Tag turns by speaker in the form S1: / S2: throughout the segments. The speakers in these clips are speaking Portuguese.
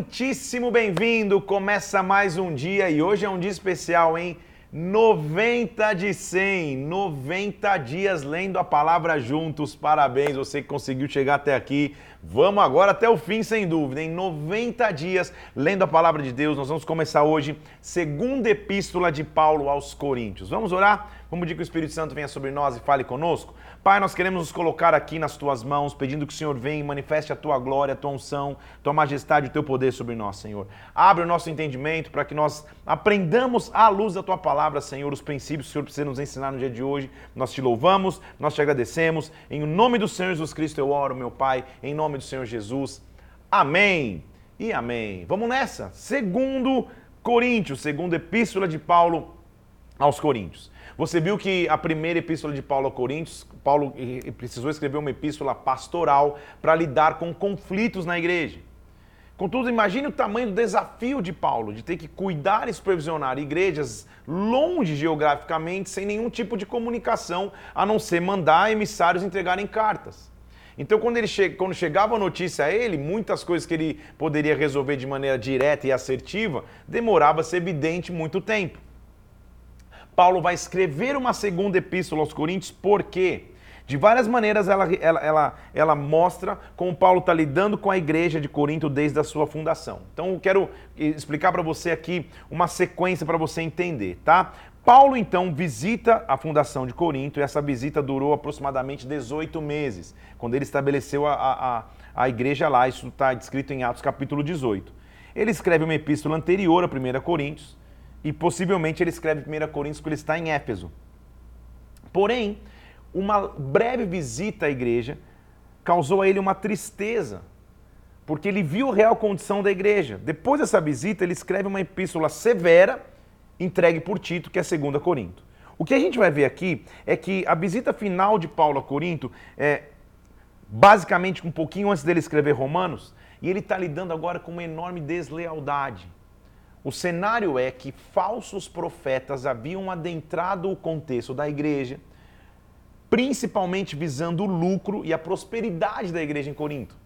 S1: muitíssimo bem-vindo. Começa mais um dia e hoje é um dia especial, hein? 90 de 100, 90 dias lendo a palavra juntos. Parabéns, você que conseguiu chegar até aqui. Vamos agora até o fim, sem dúvida. Em 90 dias lendo a palavra de Deus, nós vamos começar hoje, segunda epístola de Paulo aos Coríntios. Vamos orar? Vamos pedir que o Espírito Santo venha sobre nós e fale conosco? Pai, nós queremos nos colocar aqui nas tuas mãos, pedindo que o Senhor venha e manifeste a tua glória, a tua unção, tua majestade, o teu poder sobre nós, Senhor. Abre o nosso entendimento para que nós aprendamos à luz da tua palavra, Senhor, os princípios que o Senhor precisa nos ensinar no dia de hoje. Nós te louvamos, nós te agradecemos. Em nome do Senhor Jesus Cristo eu oro, meu Pai, em nome do Senhor Jesus. Amém e amém. Vamos nessa. Segundo Coríntios, segunda epístola de Paulo aos Coríntios. Você viu que a primeira epístola de Paulo a Coríntios, Paulo precisou escrever uma epístola pastoral para lidar com conflitos na igreja. Contudo, imagine o tamanho do desafio de Paulo, de ter que cuidar e supervisionar igrejas longe geograficamente, sem nenhum tipo de comunicação, a não ser mandar emissários entregarem cartas. Então, quando, ele che quando chegava a notícia a ele, muitas coisas que ele poderia resolver de maneira direta e assertiva, demorava a ser evidente muito tempo. Paulo vai escrever uma segunda epístola aos Coríntios, por quê? De várias maneiras ela, ela, ela, ela mostra como Paulo está lidando com a igreja de Corinto desde a sua fundação. Então eu quero explicar para você aqui uma sequência para você entender, tá? Paulo então visita a fundação de Corinto e essa visita durou aproximadamente 18 meses, quando ele estabeleceu a, a, a igreja lá, isso está descrito em Atos capítulo 18. Ele escreve uma epístola anterior a 1 Coríntios, e possivelmente ele escreve 1 Coríntios porque ele está em Éfeso. Porém, uma breve visita à igreja causou a ele uma tristeza, porque ele viu a real condição da igreja. Depois dessa visita, ele escreve uma epístola severa, entregue por Tito, que é 2 Corinto. O que a gente vai ver aqui é que a visita final de Paulo a Corinto é basicamente um pouquinho antes dele escrever Romanos, e ele está lidando agora com uma enorme deslealdade o cenário é que falsos profetas haviam adentrado o contexto da igreja, principalmente visando o lucro e a prosperidade da igreja em Corinto.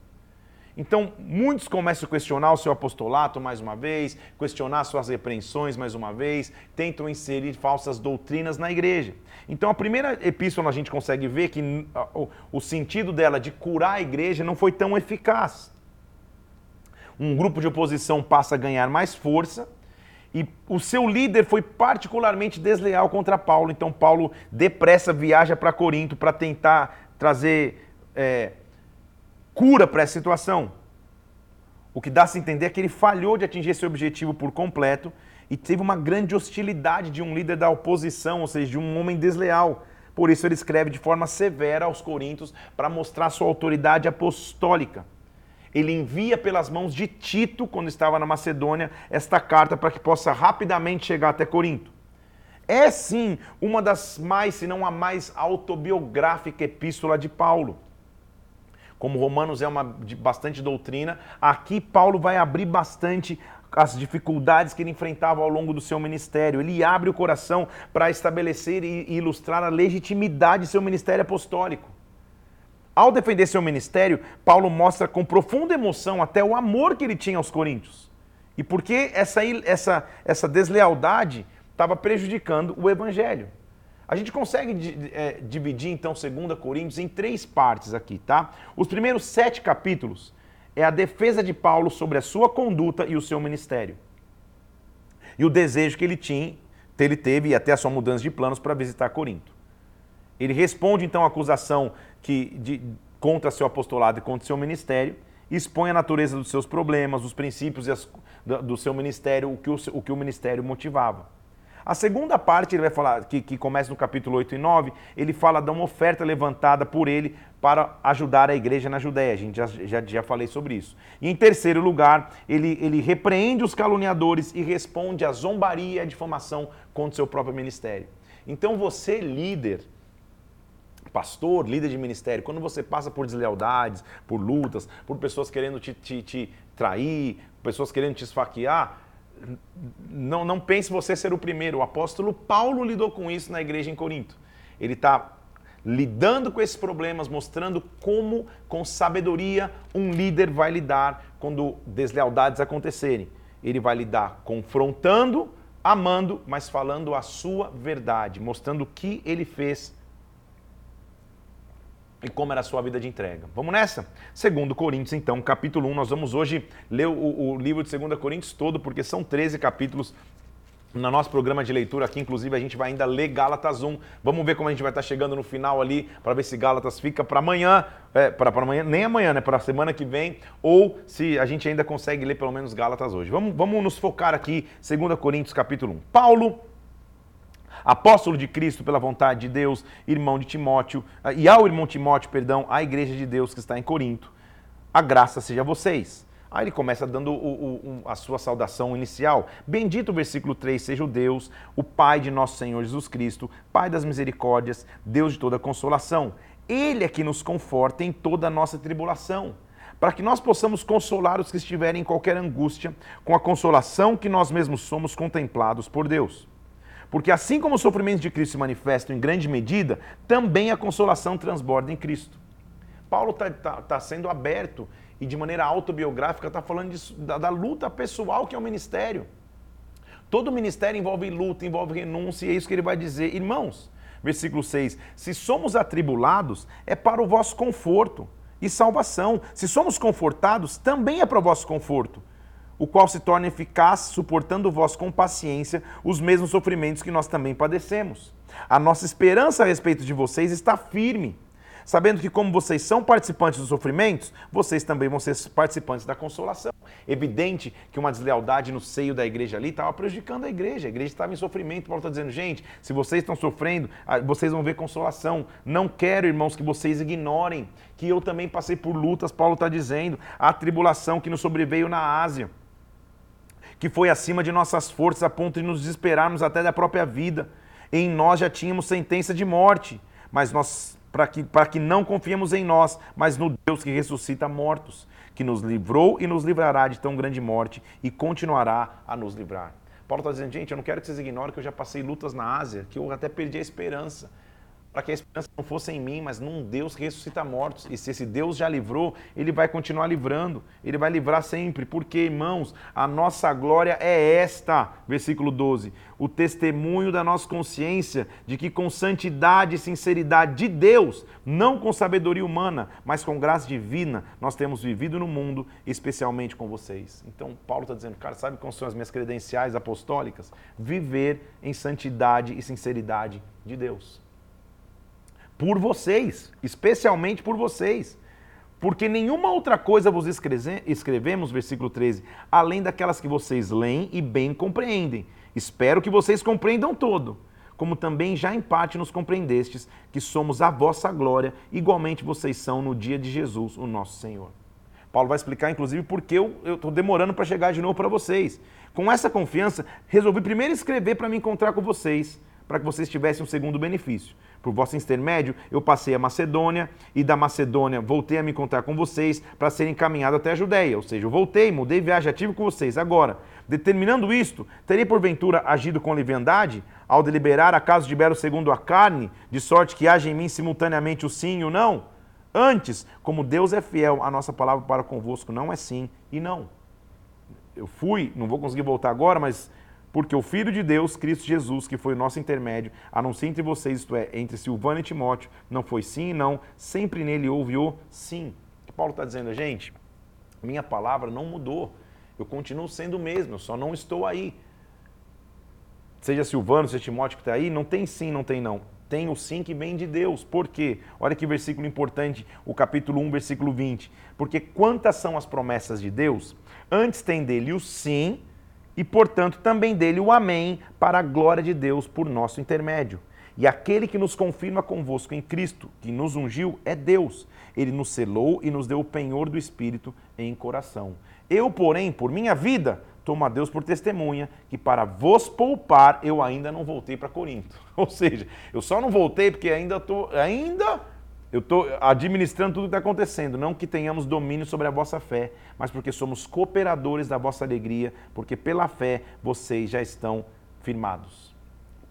S1: Então, muitos começam a questionar o seu apostolato mais uma vez, questionar suas repreensões mais uma vez, tentam inserir falsas doutrinas na igreja. Então, a primeira epístola a gente consegue ver que o sentido dela de curar a igreja não foi tão eficaz um grupo de oposição passa a ganhar mais força e o seu líder foi particularmente desleal contra Paulo. Então, Paulo depressa viaja para Corinto para tentar trazer é, cura para essa situação. O que dá-se entender é que ele falhou de atingir esse objetivo por completo e teve uma grande hostilidade de um líder da oposição, ou seja, de um homem desleal. Por isso, ele escreve de forma severa aos Coríntios para mostrar sua autoridade apostólica ele envia pelas mãos de Tito, quando estava na Macedônia, esta carta para que possa rapidamente chegar até Corinto. É sim uma das mais, se não a mais autobiográfica epístola de Paulo. Como Romanos é uma de bastante doutrina, aqui Paulo vai abrir bastante as dificuldades que ele enfrentava ao longo do seu ministério. Ele abre o coração para estabelecer e ilustrar a legitimidade de seu ministério apostólico. Ao defender seu ministério, Paulo mostra com profunda emoção até o amor que ele tinha aos coríntios. E porque essa, essa, essa deslealdade estava prejudicando o evangelho. A gente consegue é, dividir então 2 Coríntios em três partes aqui, tá? Os primeiros sete capítulos é a defesa de Paulo sobre a sua conduta e o seu ministério. E o desejo que ele tinha, ele teve e até a sua mudança de planos para visitar Corinto. Ele responde então à acusação que, de, contra seu apostolado e contra seu ministério, expõe a natureza dos seus problemas, os princípios as, do, do, seu ministério, o que o, o que o ministério motivava. A segunda parte, ele vai falar, que, que, começa no capítulo 8 e 9, ele fala de uma oferta levantada por ele para ajudar a igreja na Judéia. A gente já, já, já falei sobre isso. E em terceiro lugar, ele, ele repreende os caluniadores e responde à zombaria e à difamação contra o seu próprio ministério. Então você, líder, pastor, líder de ministério, quando você passa por deslealdades, por lutas, por pessoas querendo te, te, te trair, pessoas querendo te esfaquear, não, não pense você ser o primeiro. O apóstolo Paulo lidou com isso na igreja em Corinto. Ele está lidando com esses problemas, mostrando como, com sabedoria, um líder vai lidar quando deslealdades acontecerem. Ele vai lidar confrontando, amando, mas falando a sua verdade, mostrando o que ele fez e como era a sua vida de entrega. Vamos nessa? Segundo Coríntios, então, capítulo 1. Nós vamos hoje ler o, o livro de 2 Coríntios todo, porque são 13 capítulos no nosso programa de leitura aqui, inclusive, a gente vai ainda ler Gálatas 1. Vamos ver como a gente vai estar chegando no final ali, para ver se Gálatas fica para amanhã, é, para amanhã, nem amanhã, né? Para a semana que vem, ou se a gente ainda consegue ler pelo menos Gálatas hoje. Vamos, vamos nos focar aqui, 2 Coríntios capítulo 1. Paulo, apóstolo de Cristo pela vontade de Deus, irmão de Timóteo, e ao irmão Timóteo, perdão, à igreja de Deus que está em Corinto, a graça seja a vocês Aí ele começa dando o, o, a sua saudação inicial. Bendito o versículo 3, seja o Deus, o Pai de nosso Senhor Jesus Cristo, Pai das misericórdias, Deus de toda consolação. Ele é que nos conforta em toda a nossa tribulação, para que nós possamos consolar os que estiverem em qualquer angústia, com a consolação que nós mesmos somos contemplados por Deus. Porque assim como os sofrimentos de Cristo se manifestam em grande medida, também a consolação transborda em Cristo. Paulo está tá, tá sendo aberto e de maneira autobiográfica está falando da, da, luta pessoal que é o ministério. Todo ministério envolve luta, envolve renúncia, e é isso que ele vai dizer. Irmãos, versículo 6: Se somos atribulados, é para o vosso conforto e salvação. Se somos confortados, também é para o vosso conforto, o qual se torna eficaz, suportando vós com paciência os mesmos sofrimentos que nós também padecemos. A nossa esperança a respeito de vocês está firme sabendo que, como vocês são participantes dos sofrimentos, vocês também vão ser participantes da consolação. Evidente que uma deslealdade no seio da igreja ali estava prejudicando a igreja. A igreja estava em sofrimento. Paulo está dizendo, gente, se vocês estão sofrendo, ah, vocês vão ver consolação. Não quero, irmãos, que vocês ignorem que eu também passei por lutas, Paulo está dizendo, a tribulação que nos sobreveio na Ásia que foi acima de nossas forças a ponto de nos desesperarmos até da própria vida. Em nós já tínhamos sentença de morte, mas nós para que, para que não confiemos em nós, mas no Deus que ressuscita mortos, que nos livrou e nos livrará de tão grande morte e continuará a nos livrar. Paulo está dizendo, gente, eu não quero que vocês ignorem que eu já passei lutas na Ásia, que eu até perdi a esperança para que a esperança não fosse em mim, mas num Deus que ressuscita mortos. E se esse Deus já livrou, ele vai continuar livrando, ele vai livrar sempre. Porque, irmãos, a nossa glória é esta, versículo 12: o testemunho da nossa consciência de que com santidade e sinceridade de Deus, não com sabedoria humana, mas com graça divina, nós temos vivido no mundo, especialmente com vocês. Então, Paulo está dizendo, cara, sabe quais são as minhas credenciais apostólicas? Viver em santidade e sinceridade de Deus por vocês, especialmente por vocês. Porque nenhuma outra coisa vos escrevemos, versículo 13, além daquelas que vocês leem e bem compreendem. Espero que vocês compreendam todo, como também já em parte nos compreendestes, que somos a vossa glória, igualmente vocês são no dia de Jesus, o nosso Senhor. Paulo vai explicar, inclusive, porque eu estou demorando para chegar de novo para vocês. Com essa confiança, resolvi primeiro escrever para me encontrar com vocês, para que vocês tivessem um segundo benefício por vosso intermédio, eu passei a Macedônia e da Macedônia voltei a me encontrar com vocês para ser encaminhado até a Judéia. Ou seja, eu voltei, mudei viagem ativo com vocês. Agora, determinando isto, terei porventura agido com leviandade ao deliberar acaso de belo segundo a carne, de sorte que haja em mim simultaneamente o sim e o não? Antes, como Deus é fiel, a nossa palavra para convosco não é sim e não. Eu fui, não vou conseguir voltar agora, mas porque o Filho de Deus, Cristo Jesus, que foi o nosso intermédio, anuncia entre vocês, isto é, entre Silvano e Timóteo, não foi sim e não, sempre nele houve o sim. O que Paulo está dizendo, gente, minha palavra não mudou, eu continuo sendo o mesmo, eu só não estou aí. Seja Silvano, seja Timóteo que está aí, não tem sim, não tem não. Tem o sim que vem de Deus. Por quê? Olha que versículo importante, o capítulo 1, versículo 20. Porque quantas são as promessas de Deus? Antes tem dele o sim, e, portanto, também dele o Amém, para a glória de Deus por nosso intermédio. E aquele que nos confirma convosco em Cristo, que nos ungiu, é Deus. Ele nos selou e nos deu o penhor do Espírito em coração. Eu, porém, por minha vida, tomo a Deus por testemunha que para vos poupar eu ainda não voltei para Corinto. Ou seja, eu só não voltei porque ainda estou ainda eu estou administrando tudo que está acontecendo, não que tenhamos domínio sobre a vossa fé, mas porque somos cooperadores da vossa alegria, porque pela fé vocês já estão firmados.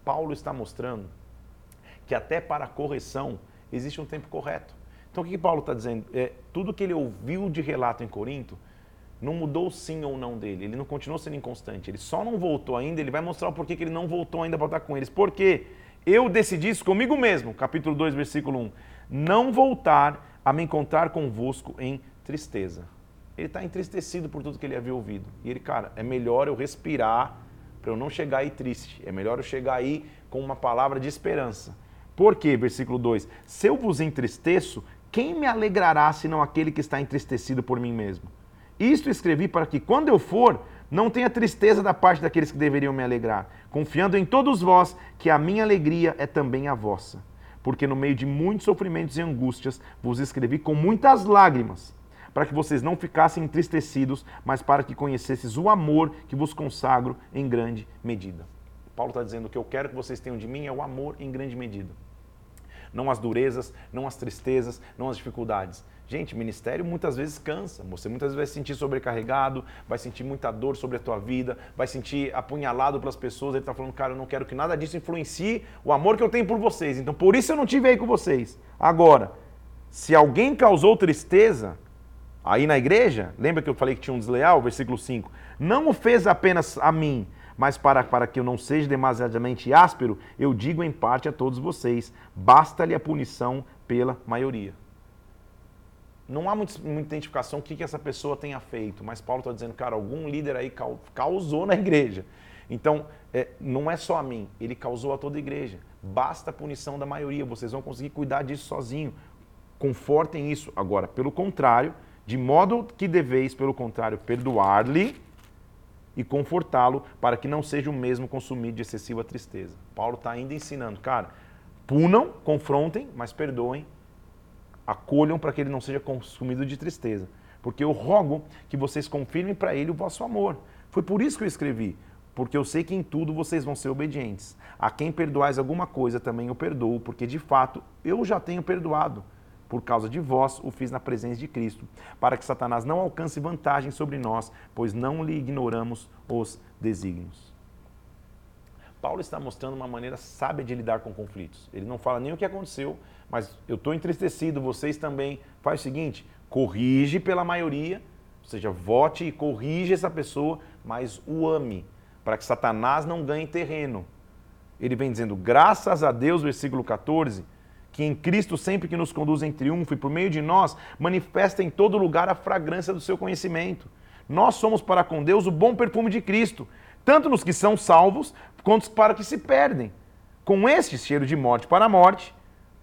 S1: Paulo está mostrando que até para a correção existe um tempo correto. Então o que, Paulo está dizendo? É, tudo que ele ouviu de relato em Corinto não mudou sim ou não dele. Ele não continuou sendo inconstante. Ele só não voltou ainda. Ele vai mostrar o porquê que ele não voltou ainda para estar com eles. Porque eu decidi isso comigo mesmo, capítulo 2, versículo 1, não voltar a me encontrar convosco em tristeza. Ele está entristecido por tudo que ele havia ouvido. E ele, cara, é melhor eu respirar para eu não chegar aí triste. É melhor eu chegar aí com uma palavra de esperança. Por quê? Versículo 2: Se eu vos entristeço, quem me alegrará senão aquele que está entristecido por mim mesmo? Isto escrevi para que, quando eu for, não tenha tristeza da parte daqueles que deveriam me alegrar, confiando em todos vós que a minha alegria é também a vossa. Porque no meio de muitos sofrimentos e angústias vos escrevi com muitas lágrimas, para que vocês não ficassem entristecidos, mas para que conhecesses o amor que vos consagro em grande medida. Paulo está dizendo que eu quero que vocês tenham de mim é o amor em grande medida. Não as durezas, não as tristezas, não as dificuldades. Gente, ministério muitas vezes cansa. Você muitas vezes vai se sentir sobrecarregado, vai sentir muita dor sobre a tua vida, vai sentir apunhalado pelas pessoas. Ele está falando, cara, eu não quero que nada disso influencie o amor que eu tenho por vocês. Então, por isso eu não tive aí com vocês. Agora, se alguém causou tristeza aí na igreja, lembra que eu falei que tinha um desleal? Versículo 5. Não o fez apenas a mim, mas para, para que eu não seja demasiadamente áspero, eu digo em parte a todos vocês: basta-lhe a punição pela maioria. Não há muita identificação o que, que essa pessoa tenha feito, mas Paulo está dizendo, cara, algum líder aí causou na igreja. Então, é, não é só a mim, ele causou a toda a igreja. Basta a punição da maioria, vocês vão conseguir cuidar disso sozinho. Confortem isso. Agora, pelo contrário, de modo que deveis, pelo contrário, perdoar-lhe e confortá-lo para que não seja o mesmo consumido de excessiva tristeza. Paulo está ainda ensinando, cara, punam, confrontem, mas perdoem acolham para que ele não seja consumido de tristeza. Porque eu rogo que vocês confirmem para ele o vosso amor. Foi por isso que eu escrevi, porque eu sei que em tudo vocês vão ser obedientes. A quem perdoais alguma coisa também eu perdoo, porque de fato eu já tenho perdoado. Por causa de vós o fiz na presença de Cristo, para que Satanás não alcance vantagem sobre nós, pois não lhe ignoramos os desígnios. Paulo está mostrando uma maneira sábia de lidar com conflitos. Ele não fala nem o que aconteceu, mas eu estou entristecido, vocês também. Faz o seguinte: corrige pela maioria, ou seja, vote e corrige essa pessoa, mas o ame, para que Satanás não ganhe terreno. Ele vem dizendo, graças a Deus, versículo 14, que em Cristo, sempre que nos conduz em triunfo e por meio de nós, manifesta em todo lugar a fragrância do seu conhecimento. Nós somos para com Deus o bom perfume de Cristo, tanto nos que são salvos, quanto para que se perdem. Com este cheiro de morte para a morte,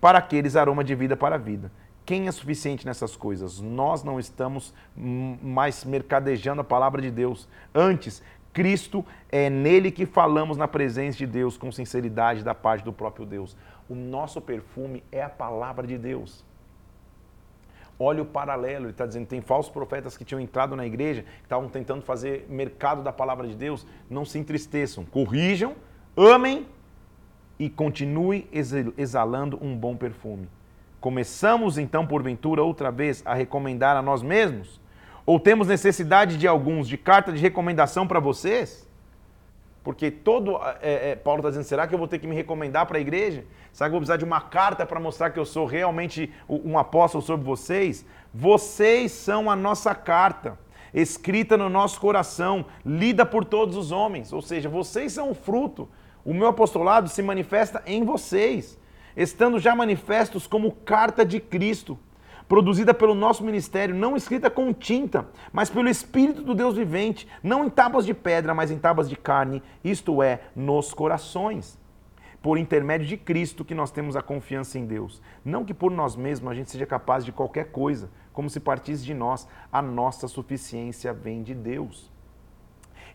S1: para aqueles aroma de vida para a vida. Quem é suficiente nessas coisas? Nós não estamos mais mercadejando a palavra de Deus. Antes, Cristo é nele que falamos na presença de Deus com sinceridade da parte do próprio Deus. O nosso perfume é a palavra de Deus. Olha o paralelo, ele está dizendo, tem falsos profetas que tinham entrado na igreja, que estavam tentando fazer mercado da palavra de Deus, não se entristeçam, corrijam, amem e continue exalando um bom perfume. Começamos então, porventura, outra vez a recomendar a nós mesmos? Ou temos necessidade de alguns de carta de recomendação para vocês? Porque todo. É, é, Paulo está dizendo, será que eu vou ter que me recomendar para a igreja? Será que eu vou precisar de uma carta para mostrar que eu sou realmente um apóstolo sobre vocês? Vocês são a nossa carta, escrita no nosso coração, lida por todos os homens. Ou seja, vocês são o fruto. O meu apostolado se manifesta em vocês, estando já manifestos como carta de Cristo produzida pelo nosso ministério, não escrita com tinta, mas pelo Espírito do Deus vivente, não em tábuas de pedra, mas em tábuas de carne, isto é, nos corações. Por intermédio de Cristo que nós temos a confiança em Deus. Não que por nós mesmos a gente seja capaz de qualquer coisa, como se partisse de nós, a nossa suficiência vem de Deus.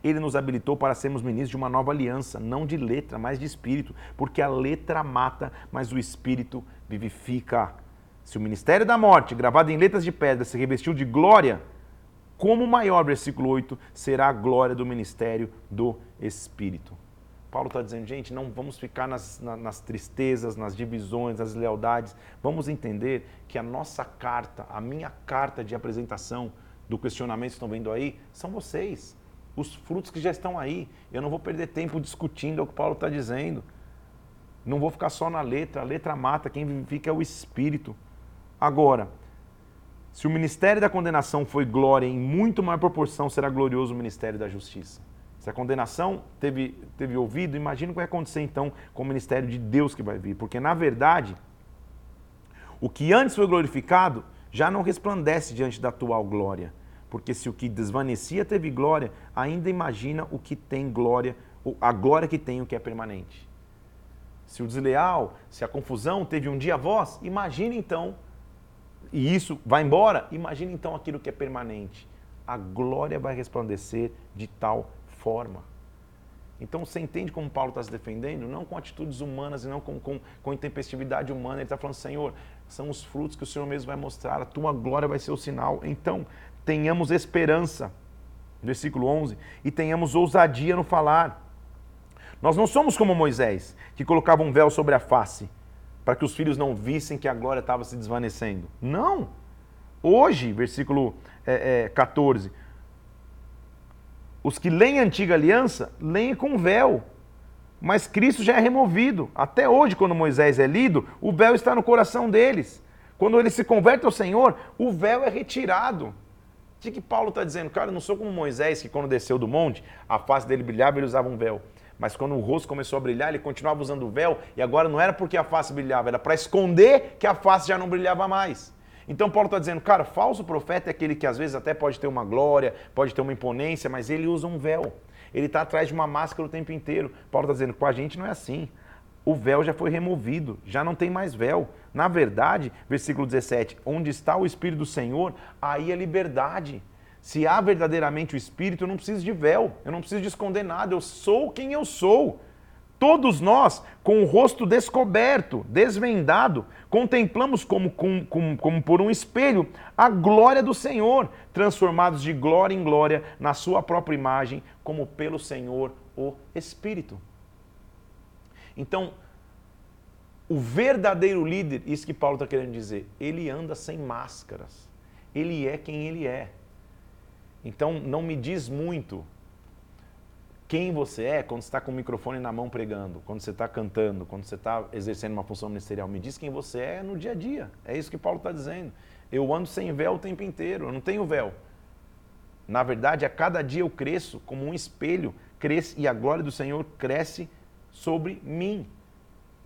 S1: Ele nos habilitou para sermos ministros de uma nova aliança, não de letra, mas de espírito, porque a letra mata, mas o espírito vivifica. Se o ministério da morte, gravado em letras de pedra, se revestiu de glória, como maior, versículo 8, será a glória do ministério do Espírito. Paulo está dizendo, gente, não vamos ficar nas, nas, tristezas, nas divisões, nas lealdades. Vamos entender que a nossa carta, a minha carta de apresentação do questionamento que estão vendo aí, são vocês. Os frutos que já estão aí. Eu não vou perder tempo discutindo o que Paulo está dizendo. Não vou ficar só na letra, a letra mata, quem vivifica é o espírito. Agora, se o ministério da condenação foi glória, em muito maior proporção será glorioso o ministério da justiça. Se a condenação teve, teve ouvido, imagina o que vai acontecer então com o ministério de Deus que vai vir. Porque, na verdade, o que antes foi glorificado já não resplandece diante da atual glória. Porque se o que desvanecia teve glória, ainda imagina o que tem glória, a glória que tem o que é permanente. Se o desleal, se a confusão teve um dia voz, imagine então, e isso vai embora, imagine então aquilo que é permanente. A glória vai resplandecer de tal forma. Então você entende como Paulo está se defendendo? Não com atitudes humanas e não com, com, com intempestividade humana. Ele está falando, Senhor, são os frutos que o Senhor mesmo vai mostrar, a tua glória vai ser o sinal. Então, tenhamos esperança, versículo 11, e tenhamos ousadia no falar. Nós não somos como Moisés, que colocava um véu sobre a face, para que os filhos não vissem que a glória estava se desvanecendo. Não! Hoje, versículo é, é, 14, os que leem a antiga aliança, leem com véu. Mas Cristo já é removido. Até hoje, quando Moisés é lido, o véu está no coração deles. Quando ele se converte ao Senhor, o véu é retirado. O que Paulo está dizendo? Cara, eu não sou como Moisés, que quando desceu do monte, a face dele brilhava e ele usava um véu. Mas quando o rosto começou a brilhar, ele continuava usando o véu, e agora não era porque a face brilhava, era para esconder que a face já não brilhava mais. Então Paulo está dizendo, cara, falso profeta é aquele que às vezes até pode ter uma glória, pode ter uma imponência, mas ele usa um véu. Ele está atrás de uma máscara o tempo inteiro. Paulo está dizendo, com a gente não é assim. O véu já foi removido, já não tem mais véu. Na verdade, versículo 17, onde está o Espírito do Senhor, aí é liberdade. Se há verdadeiramente o Espírito, eu não preciso de véu, eu não preciso de esconder nada, eu sou quem eu sou. Todos nós, com o rosto descoberto, desvendado, contemplamos como, como, por um espelho a glória do Senhor, transformados de glória em glória na Sua própria imagem, como pelo Senhor o Espírito. Então, o verdadeiro líder, isso que Paulo está querendo dizer, ele anda sem máscaras. Ele é quem ele é. Então, não me diz muito quem você é quando você está com o microfone na mão pregando, quando você está cantando, quando você está exercendo uma função ministerial. Me diz quem você é no dia a dia. É isso que Paulo está dizendo. Eu ando sem véu o tempo inteiro, eu não tenho véu. Na verdade, a cada dia eu cresço como um espelho, cresce e a glória do Senhor cresce sobre mim.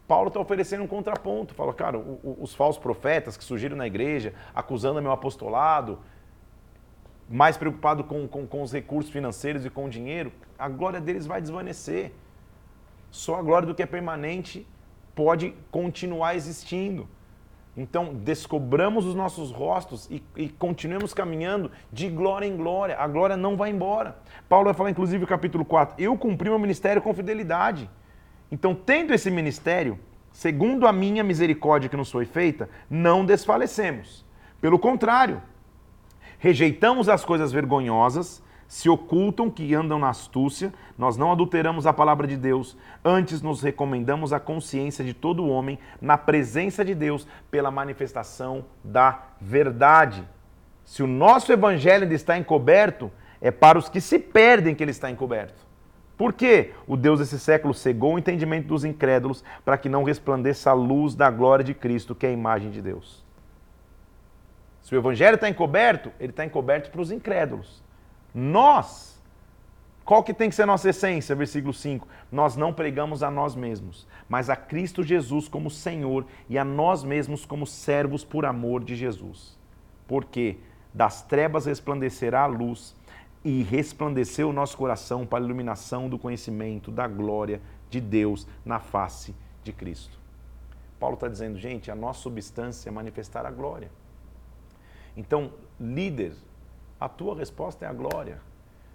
S1: Paulo está oferecendo um contraponto. Fala, cara, os falsos profetas que surgiram na igreja, acusando meu apostolado, mais preocupado com, com, com os recursos financeiros e com o dinheiro, a glória deles vai desvanecer. Só a glória do que é permanente pode continuar existindo. Então, descobramos os nossos rostos e, e, continuemos caminhando de glória em glória. A glória não vai embora. Paulo vai falar, inclusive, no capítulo 4, eu cumpri meu ministério com fidelidade. Então, tendo esse ministério, segundo a minha misericórdia que nos foi feita, não desfalecemos. Pelo contrário, rejeitamos as coisas vergonhosas se ocultam, que andam na astúcia, nós não adulteramos a palavra de Deus, antes nos recomendamos a consciência de todo homem na presença de Deus pela manifestação da verdade. Se o nosso evangelho ainda está encoberto, é para os que se perdem que ele está encoberto. Por quê? O Deus desse século cegou o entendimento dos incrédulos para que não resplandeça a luz da glória de Cristo, que é a imagem de Deus. Se o evangelho está encoberto, ele está encoberto para os incrédulos. Nós, qual que tem que ser a nossa essência? Versículo 5. Nós não pregamos a nós mesmos, mas a Cristo Jesus como Senhor e a nós mesmos como servos por amor de Jesus. Porque das trevas resplandecerá a luz e resplandeceu o nosso coração para a iluminação do conhecimento da glória de Deus na face de Cristo. Paulo está dizendo, gente, a nossa substância é manifestar a glória. Então, líder, a tua resposta é a glória.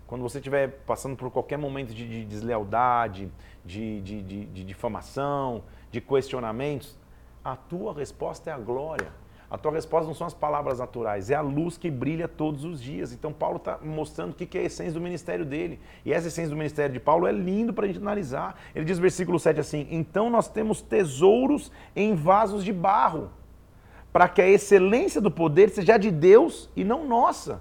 S1: Quando você estiver passando por qualquer momento de, de deslealdade, de, de, de, difamação, de questionamentos, a tua resposta é a glória. A tua resposta não são as palavras naturais, é a luz que brilha todos os dias. Então, Paulo está mostrando o que é a essência do ministério dele. E essa essência do ministério de Paulo é lindo para a gente analisar. Ele diz, versículo 7 assim: Então nós temos tesouros em vasos de barro, para que a excelência do poder seja de Deus e não nossa.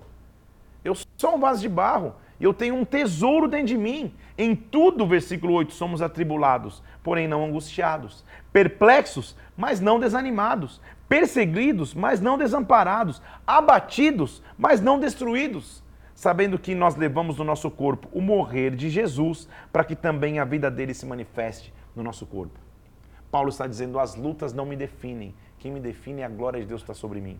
S1: Eu sou um vaso de barro. Eu tenho um tesouro dentro de mim. Em tudo, versículo 8, somos atribulados, porém não angustiados, perplexos, mas não desanimados, perseguidos, mas não desamparados, abatidos, mas não destruídos, sabendo que nós levamos no nosso corpo o morrer de Jesus, para que também a vida dele se manifeste no nosso corpo. Paulo está dizendo: as lutas não me definem, quem me define é a glória de Deus que está sobre mim.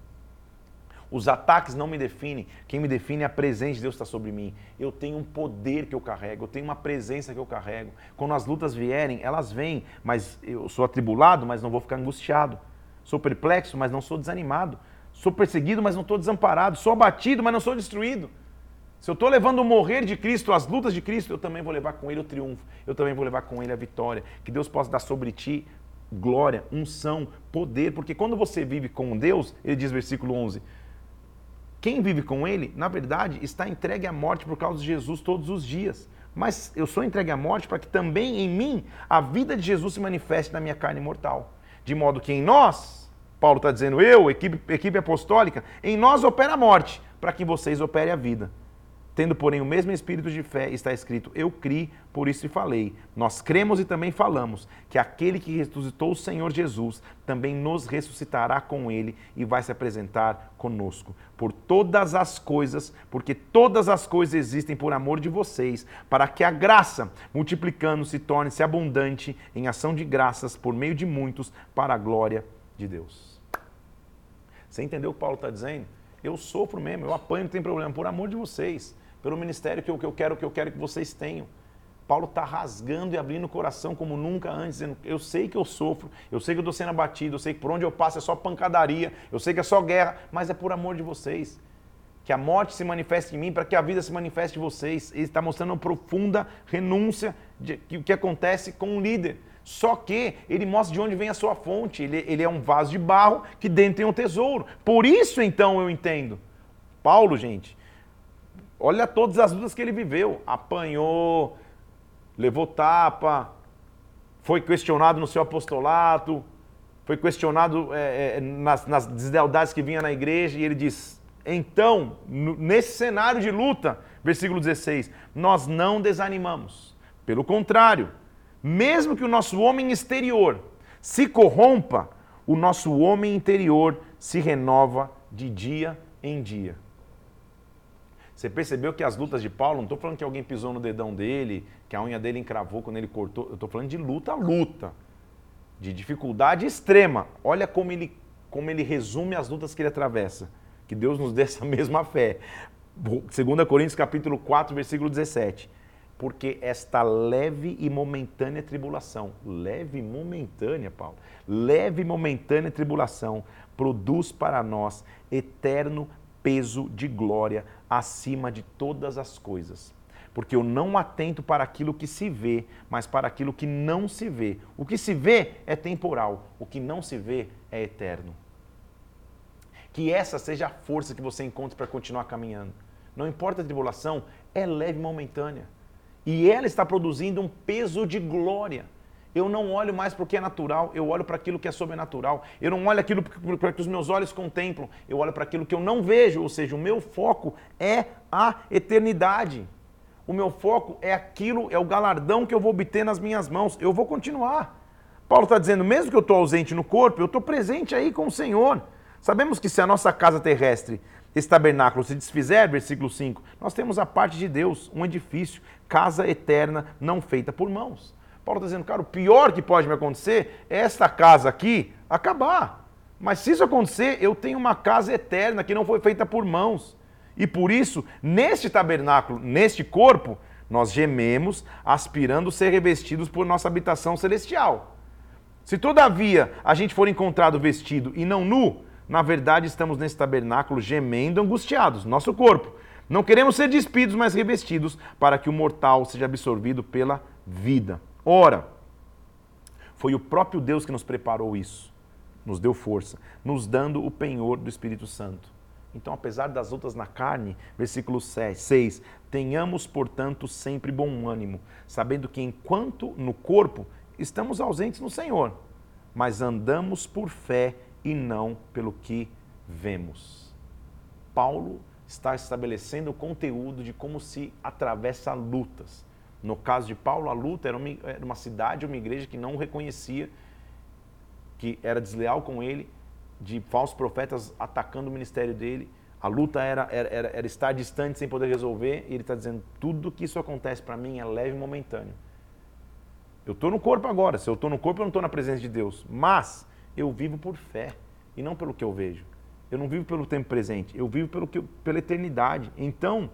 S1: Os ataques não me definem, quem me define é a presença de Deus que está sobre mim. Eu tenho um poder que eu carrego, eu tenho uma presença que eu carrego. Quando as lutas vierem, elas vêm, mas eu sou atribulado, mas não vou ficar angustiado. Sou perplexo, mas não sou desanimado. Sou perseguido, mas não estou desamparado. Sou abatido, mas não sou destruído. Se eu estou levando o morrer de Cristo, as lutas de Cristo, eu também vou levar com Ele o triunfo. Eu também vou levar com Ele a vitória. Que Deus possa dar sobre ti glória, unção, poder. Porque quando você vive com Deus, ele diz versículo 11, quem vive com ele, na verdade, está entregue à morte por causa de Jesus todos os dias. Mas eu sou entregue à morte para que também em mim a vida de Jesus se manifeste na minha carne mortal. De modo que em nós, Paulo está dizendo, eu, equipe, equipe apostólica, em nós opera a morte, para que vocês operem a vida. Tendo, porém, o mesmo espírito de fé, está escrito: Eu criei, por isso falei. Nós cremos e também falamos que aquele que ressuscitou o Senhor Jesus também nos ressuscitará com ele e vai se apresentar conosco. Por todas as coisas, porque todas as coisas existem por amor de vocês, para que a graça, multiplicando-se, torne-se abundante em ação de graças por meio de muitos, para a glória de Deus. Você entendeu o que Paulo está dizendo? Eu sofro mesmo, eu apanho, não tem problema, por amor de vocês pelo ministério que eu, que eu quero, que eu quero que vocês tenham. Paulo está rasgando e abrindo o coração como nunca antes, dizendo, eu sei que eu sofro, eu sei que eu estou sendo abatido, eu sei que por onde eu passo é só pancadaria, eu sei que é só guerra, mas é por amor de vocês. Que a morte se manifeste em mim para que a vida se manifeste em vocês. Ele está mostrando uma profunda renúncia de que que acontece com um líder. Só que ele mostra de onde vem a sua fonte. Ele, ele é um vaso de barro que dentro tem um tesouro. Por isso, então, eu entendo. Paulo, gente, Olha todas as lutas que ele viveu. Apanhou, levou tapa, foi questionado no seu apostolado, foi questionado é, é, nas, nas deslealdades que vinha na igreja, e ele diz: então, nesse cenário de luta, versículo 16, nós não desanimamos. Pelo contrário, mesmo que o nosso homem exterior se corrompa, o nosso homem interior se renova de dia em dia. Você percebeu que as lutas de Paulo, não estou falando que alguém pisou no dedão dele, que a unha dele encravou quando ele cortou, eu estou falando de luta a luta, de dificuldade extrema. Olha como ele, como ele resume as lutas que ele atravessa. Que Deus nos dê essa mesma fé. 2 Coríntios capítulo 4, versículo 17. Porque esta leve e momentânea tribulação, leve e momentânea, Paulo, leve e momentânea tribulação, produz para nós eterno peso de glória acima de todas as coisas. Porque eu não atento para aquilo que se vê, mas para aquilo que não se vê. O que se vê é temporal, o que não se vê é eterno. Que essa seja a força que você encontre para continuar caminhando. Não importa a tribulação, é leve e momentânea. E ela está produzindo um peso de glória. Eu não olho mais para o que é natural, eu olho para aquilo que é sobrenatural. Eu não olho aquilo para que os meus olhos contemplam, eu olho para aquilo que eu não vejo, ou seja, o meu foco é a eternidade. O meu foco é aquilo, é o galardão que eu vou obter nas minhas mãos. Eu vou continuar. Paulo está dizendo, mesmo que eu estou ausente no corpo, eu estou presente aí com o Senhor. Sabemos que se a nossa casa terrestre, esse tabernáculo se desfizer, versículo 5, nós temos a parte de Deus, um edifício, casa eterna, não feita por mãos. Paulo está dizendo, cara, o pior que pode me acontecer é esta casa aqui acabar. Mas se isso acontecer, eu tenho uma casa eterna que não foi feita por mãos. E por isso, neste tabernáculo, neste corpo, nós gememos, aspirando ser revestidos por nossa habitação celestial. Se todavia a gente for encontrado vestido e não nu, na verdade estamos nesse tabernáculo gemendo, angustiados, nosso corpo. Não queremos ser despidos, mas revestidos, para que o mortal seja absorvido pela vida. Ora, foi o próprio Deus que nos preparou isso, nos deu força, nos dando o penhor do Espírito Santo. Então, apesar das lutas na carne, versículo 6, tenhamos, portanto, sempre bom ânimo, sabendo que enquanto no corpo estamos ausentes no Senhor, mas andamos por fé e não pelo que vemos. Paulo está estabelecendo o conteúdo de como se atravessa lutas. No caso de Paulo, a luta era uma, era uma cidade, uma igreja que não o reconhecia, que era desleal com ele, de falsos profetas atacando o ministério dele. A luta era, era, era estar distante sem poder resolver, e ele está dizendo: tudo que isso acontece para mim é leve e momentâneo. Eu estou no corpo agora, se eu estou no corpo, eu não estou na presença de Deus, mas eu vivo por fé e não pelo que eu vejo. Eu não vivo pelo tempo presente, eu vivo pelo que, pela eternidade. Então,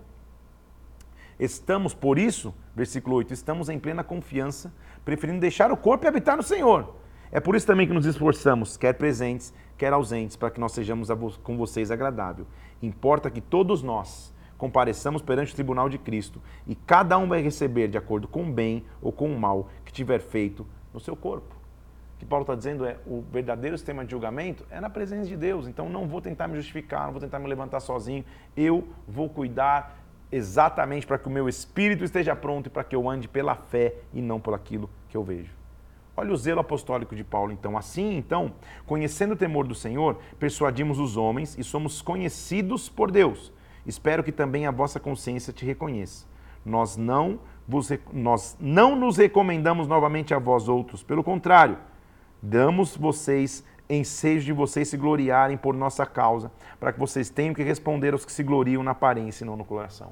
S1: estamos, por isso, versículo 8, estamos em plena confiança, preferindo deixar o corpo e habitar no Senhor. É por isso também que nos esforçamos, quer presentes, quer ausentes, para que nós sejamos com vocês agradável. Importa que todos nós compareçamos perante o tribunal de Cristo e cada um vai receber de acordo com o bem ou com o mal que tiver feito no seu corpo que Paulo está dizendo é o verdadeiro sistema de julgamento é na presença de Deus. Então não vou tentar me justificar, não vou tentar me levantar sozinho. Eu vou cuidar exatamente para que o meu espírito esteja pronto e para que eu ande pela fé e não por aquilo que eu vejo. Olha o zelo apostólico de Paulo, então. Assim, então, conhecendo o temor do Senhor, persuadimos os homens e somos conhecidos por Deus. Espero que também a vossa consciência te reconheça. Nós não, vos, nós não nos recomendamos novamente a vós outros, pelo contrário, Damos vocês ensejo de vocês se gloriarem por nossa causa, para que vocês tenham que responder aos que se gloriam na aparência e não no coração.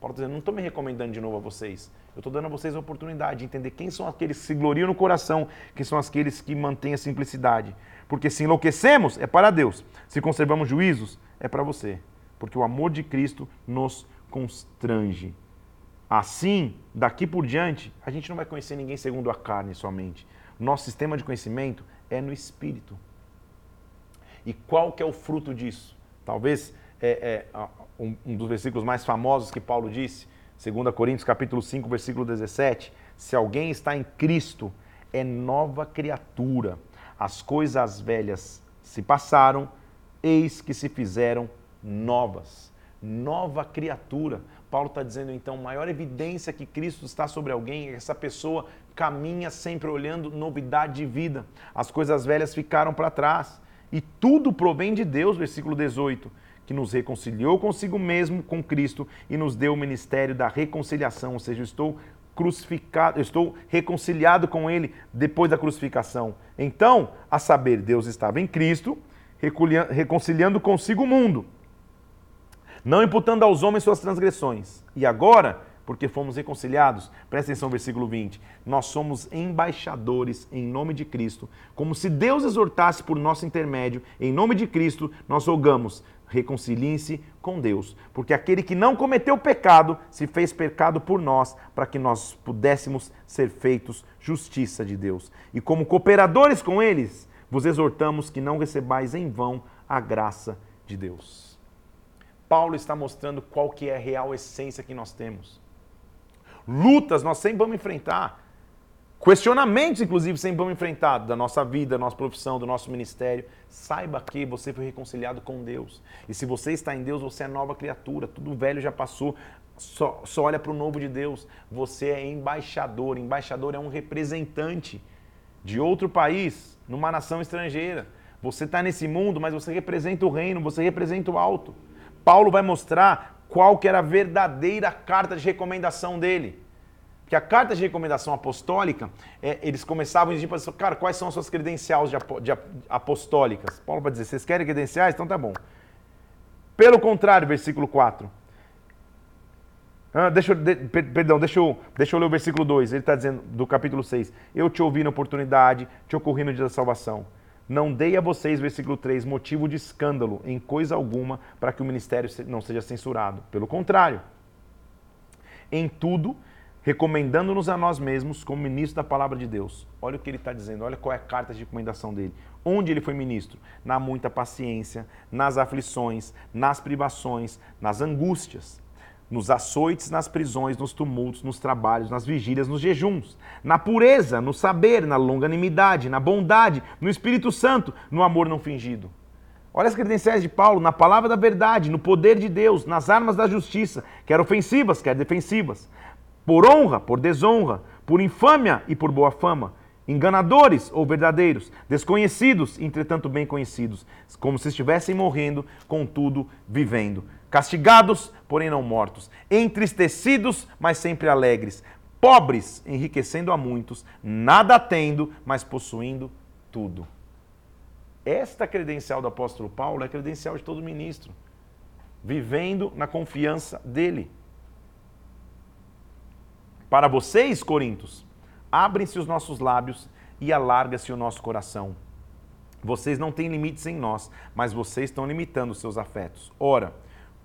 S1: Paulo está dizendo, não estou me recomendando de novo a vocês. Eu estou dando a vocês a oportunidade de entender quem são aqueles que se gloriam no coração, quem são aqueles que mantêm a simplicidade. Porque se enlouquecemos, é para Deus. Se conservamos juízos, é para você. Porque o amor de Cristo nos constrange. Assim, daqui por diante, a gente não vai conhecer ninguém segundo a carne somente. Nosso sistema de conhecimento é no espírito. E qual que é o fruto disso? Talvez é, é um, um, dos versículos mais famosos que Paulo disse, 2 Coríntios capítulo 5, versículo 17, se alguém está em Cristo, é nova criatura. As coisas velhas se passaram, eis que se fizeram novas. Nova criatura. Paulo está dizendo então, maior evidência que Cristo está sobre alguém é que essa pessoa caminha sempre olhando novidade de vida. As coisas velhas ficaram para trás. E tudo provém de Deus, versículo 18, que nos reconciliou consigo mesmo com Cristo e nos deu o ministério da reconciliação, ou seja, eu estou crucificado, eu estou reconciliado com ele depois da crucificação. Então, a saber, Deus estava em Cristo, reconciliando consigo o mundo, não imputando aos homens suas transgressões. E agora, porque fomos reconciliados. Presta atenção, versículo 20. Nós somos embaixadores em nome de Cristo, como se Deus exortasse por nosso intermédio, em nome de Cristo, nós rogamos, reconciliem-se com Deus, porque aquele que não cometeu pecado se fez pecado por nós, para que nós pudéssemos ser feitos justiça de Deus. E como cooperadores com eles, vos exortamos que não recebais em vão a graça de Deus. Paulo está mostrando qual que é a real essência que nós temos. Lutas nós sempre vamos enfrentar. Questionamentos, inclusive, sempre vamos enfrentar da nossa vida, da nossa profissão, do nosso ministério. Saiba que você foi reconciliado com Deus. E se você está em Deus, você é nova criatura. Tudo velho já passou. Só, só olha para o novo de Deus. Você é embaixador. Embaixador é um representante de outro país, numa nação estrangeira. Você está nesse mundo, mas você representa o reino, você representa o alto. Paulo vai mostrar qual que era a verdadeira carta de recomendação dele. Porque a carta de recomendação apostólica, é, eles começavam a dizer, cara, quais são as suas credenciais de, de apostólicas? Paulo vai dizer, vocês querem credenciais? Então tá bom. Pelo contrário, versículo 4. Ah, deixa, de, perdão, deixa eu, deixa eu ler o versículo 2. Ele está dizendo, do capítulo 6. Eu te ouvi na oportunidade, te ocorri no dia da salvação. Não dei a vocês, versículo 3, motivo de escândalo em coisa alguma para que o ministério não seja censurado. Pelo contrário, em tudo, recomendando-nos a nós mesmos como ministro da palavra de Deus. Olha o que ele está dizendo, olha qual é a carta de recomendação dele. Onde ele foi ministro? Na muita paciência, nas aflições, nas privações, nas angústias nos açoites, nas prisões, nos tumultos, nos trabalhos, nas vigílias, nos jejuns, na pureza, no saber, na longanimidade, na bondade, no Espírito Santo, no amor não fingido. Olha as credenciais de Paulo, na palavra da verdade, no poder de Deus, nas armas da justiça, quer ofensivas, quer defensivas, por honra, por desonra, por infâmia e por boa fama. enganadores ou verdadeiros, desconhecidos, entretanto bem conhecidos, como se estivessem morrendo, contudo vivendo, castigados, porém não mortos, entristecidos, mas sempre alegres, pobres, enriquecendo a muitos, nada tendo, mas possuindo tudo. Esta credencial do apóstolo Paulo é credencial de todo ministro, vivendo na confiança dele. Para vocês, Coríntios, abrem-se os nossos lábios e alarga-se o nosso coração. Vocês não têm limites em nós, mas vocês estão limitando os seus afetos. Ora,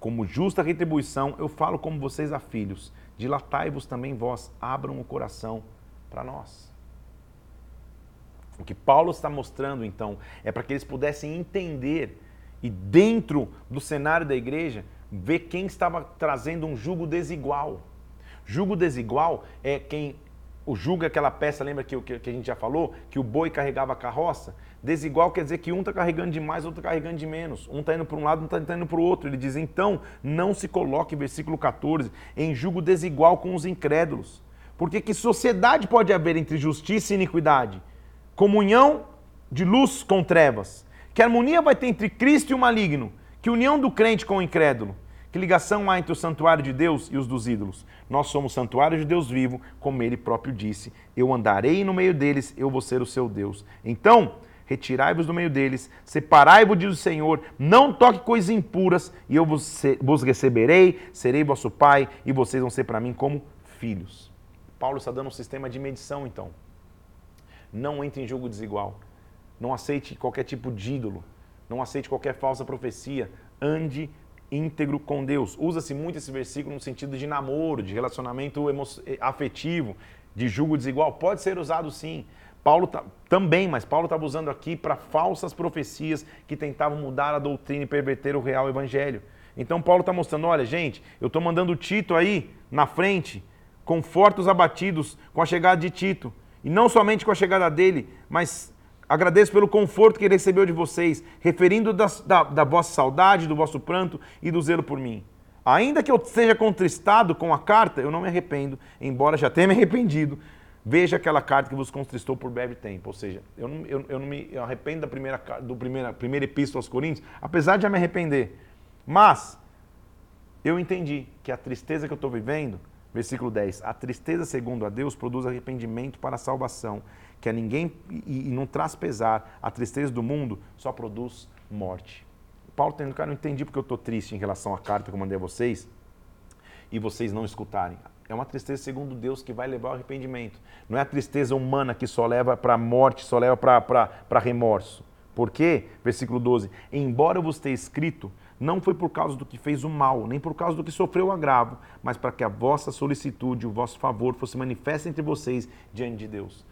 S1: como justa retribuição, eu falo como vocês a filhos. Dilatai-vos também vós, abram o coração para nós. O que Paulo está mostrando, então, é para que eles pudessem entender e, dentro do cenário da igreja, ver quem estava trazendo um jugo desigual. Jugo desigual é quem. O jugo é aquela peça, lembra que, que, que a gente já falou? Que o boi carregava a carroça? Desigual quer dizer que um está carregando de mais, outro está carregando de menos. Um está indo para um lado, um está indo para o outro. Ele diz: então, não se coloque, versículo 14, em jugo desigual com os incrédulos. Porque que sociedade pode haver entre justiça e iniquidade? comunhão de luz com trevas. Que harmonia vai ter entre Cristo e o maligno? Que união do crente com o incrédulo? Que ligação há entre o santuário de Deus e os dos ídolos? Nós somos santuário de Deus vivo, como ele próprio disse: Eu andarei no meio deles, eu vou ser o seu Deus. Então, retirai-vos do meio deles, separai-vos, diz o Senhor, não toque coisas impuras, e eu vos, vos receberei, serei vosso pai, e vocês vão ser para mim como filhos. Paulo está dando um sistema de medição, então. Não entre em jogo desigual. Não aceite qualquer tipo de ídolo. Não aceite qualquer falsa profecia. Ande íntegro com Deus. Usa-se muito esse versículo no sentido de namoro, de relacionamento eh, afetivo, de julgo desigual. Pode ser usado sim. Paulo tá, também, mas Paulo estava usando aqui para falsas profecias que tentavam mudar a doutrina e perverter o real evangelho. Então Paulo está mostrando, olha gente, eu estou mandando Tito aí na frente, conforta os abatidos com a chegada de Tito. E não somente com a chegada dele, mas agradeço pelo conforto que ele recebeu de vocês, referindo da, da vossa saudade, do vosso pranto e do zelo por mim. Ainda que eu seja contristado com a carta, eu não me arrependo, embora já tenha me arrependido. Veja aquela carta que vos contristou por breve tempo. Ou seja, eu não, eu, eu não me eu arrependo da primeira, do primeira, primeira epístola aos Coríntios, apesar de já me arrepender. Mas eu entendi que a tristeza que eu estou vivendo Versículo 10. A tristeza, segundo a Deus, produz arrependimento para a salvação, que a ninguém e, e não traz pesar. A tristeza do mundo só produz morte. Paulo tendo, cara, não entendi porque eu estou triste em relação à carta que eu mandei a vocês e vocês não escutarem. É uma tristeza segundo Deus que vai levar ao arrependimento. Não é a tristeza humana que só leva para a morte, só leva para remorso. Por quê? Versículo 12. Embora eu vos tenha escrito, não foi por causa do que fez o mal, nem por causa do que sofreu o agravo, mas para que a vossa solicitude, o vosso favor fosse manifesto entre vocês diante de Deus.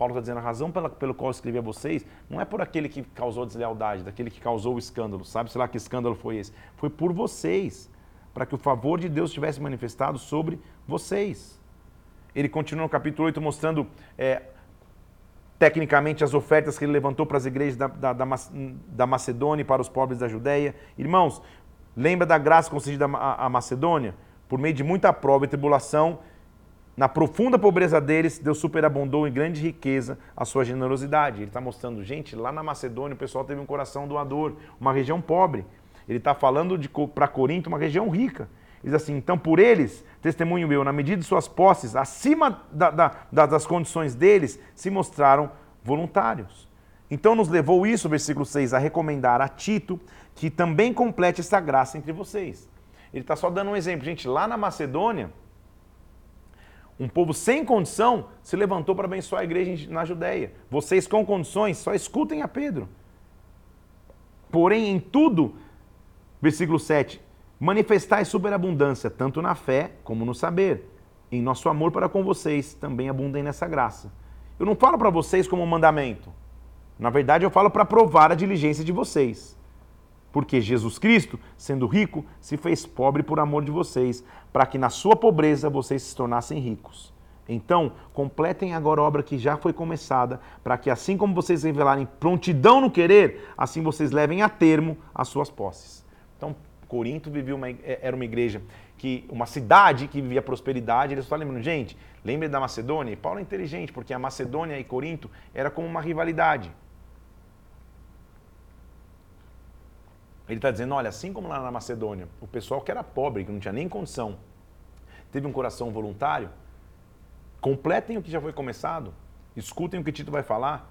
S1: Paulo está dizendo a razão pela, pelo qual eu escrevi a vocês não é por aquele que causou deslealdade, daquele que causou o escândalo, sabe? Sei lá que escândalo foi esse. Foi por vocês, para que o favor de Deus tivesse manifestado sobre vocês. Ele continua no capítulo 8 mostrando é, tecnicamente as ofertas que ele levantou para as igrejas da, da, da, da Macedônia e para os pobres da Judéia. Irmãos, lembra da graça concedida à Macedônia? Por meio de muita prova e tribulação, na profunda pobreza deles, Deus superabundou em grande riqueza a sua generosidade. Ele está mostrando, gente, lá na Macedônia o pessoal teve um coração doador, uma região pobre. Ele está falando para Corinto, uma região rica. Diz assim: então por eles, testemunho eu, na medida de suas posses, acima da, da, das condições deles, se mostraram voluntários. Então nos levou isso, versículo 6, a recomendar a Tito que também complete essa graça entre vocês. Ele está só dando um exemplo. Gente, lá na Macedônia, um povo sem condição se levantou para abençoar a igreja na Judéia. Vocês com condições, só escutem a Pedro. Porém, em tudo, versículo 7, Manifestai superabundância, tanto na fé como no saber. Em nosso amor para com vocês, também abundem nessa graça. Eu não falo para vocês como um mandamento. Na verdade, eu falo para provar a diligência de vocês. Porque Jesus Cristo, sendo rico, se fez pobre por amor de vocês, para que na sua pobreza vocês se tornassem ricos. Então, completem agora a obra que já foi começada, para que assim como vocês revelarem prontidão no querer, assim vocês levem a termo as suas posses. Então, Corinto vivia uma, era uma igreja que uma cidade que vivia prosperidade, ele só lembrando, gente, lembre da Macedônia? E Paulo é inteligente, porque a Macedônia e Corinto era como uma rivalidade. Ele está dizendo, olha, assim como lá na Macedônia, o pessoal que era pobre, que não tinha nem condição, teve um coração voluntário, completem o que já foi começado, escutem o que Tito vai falar,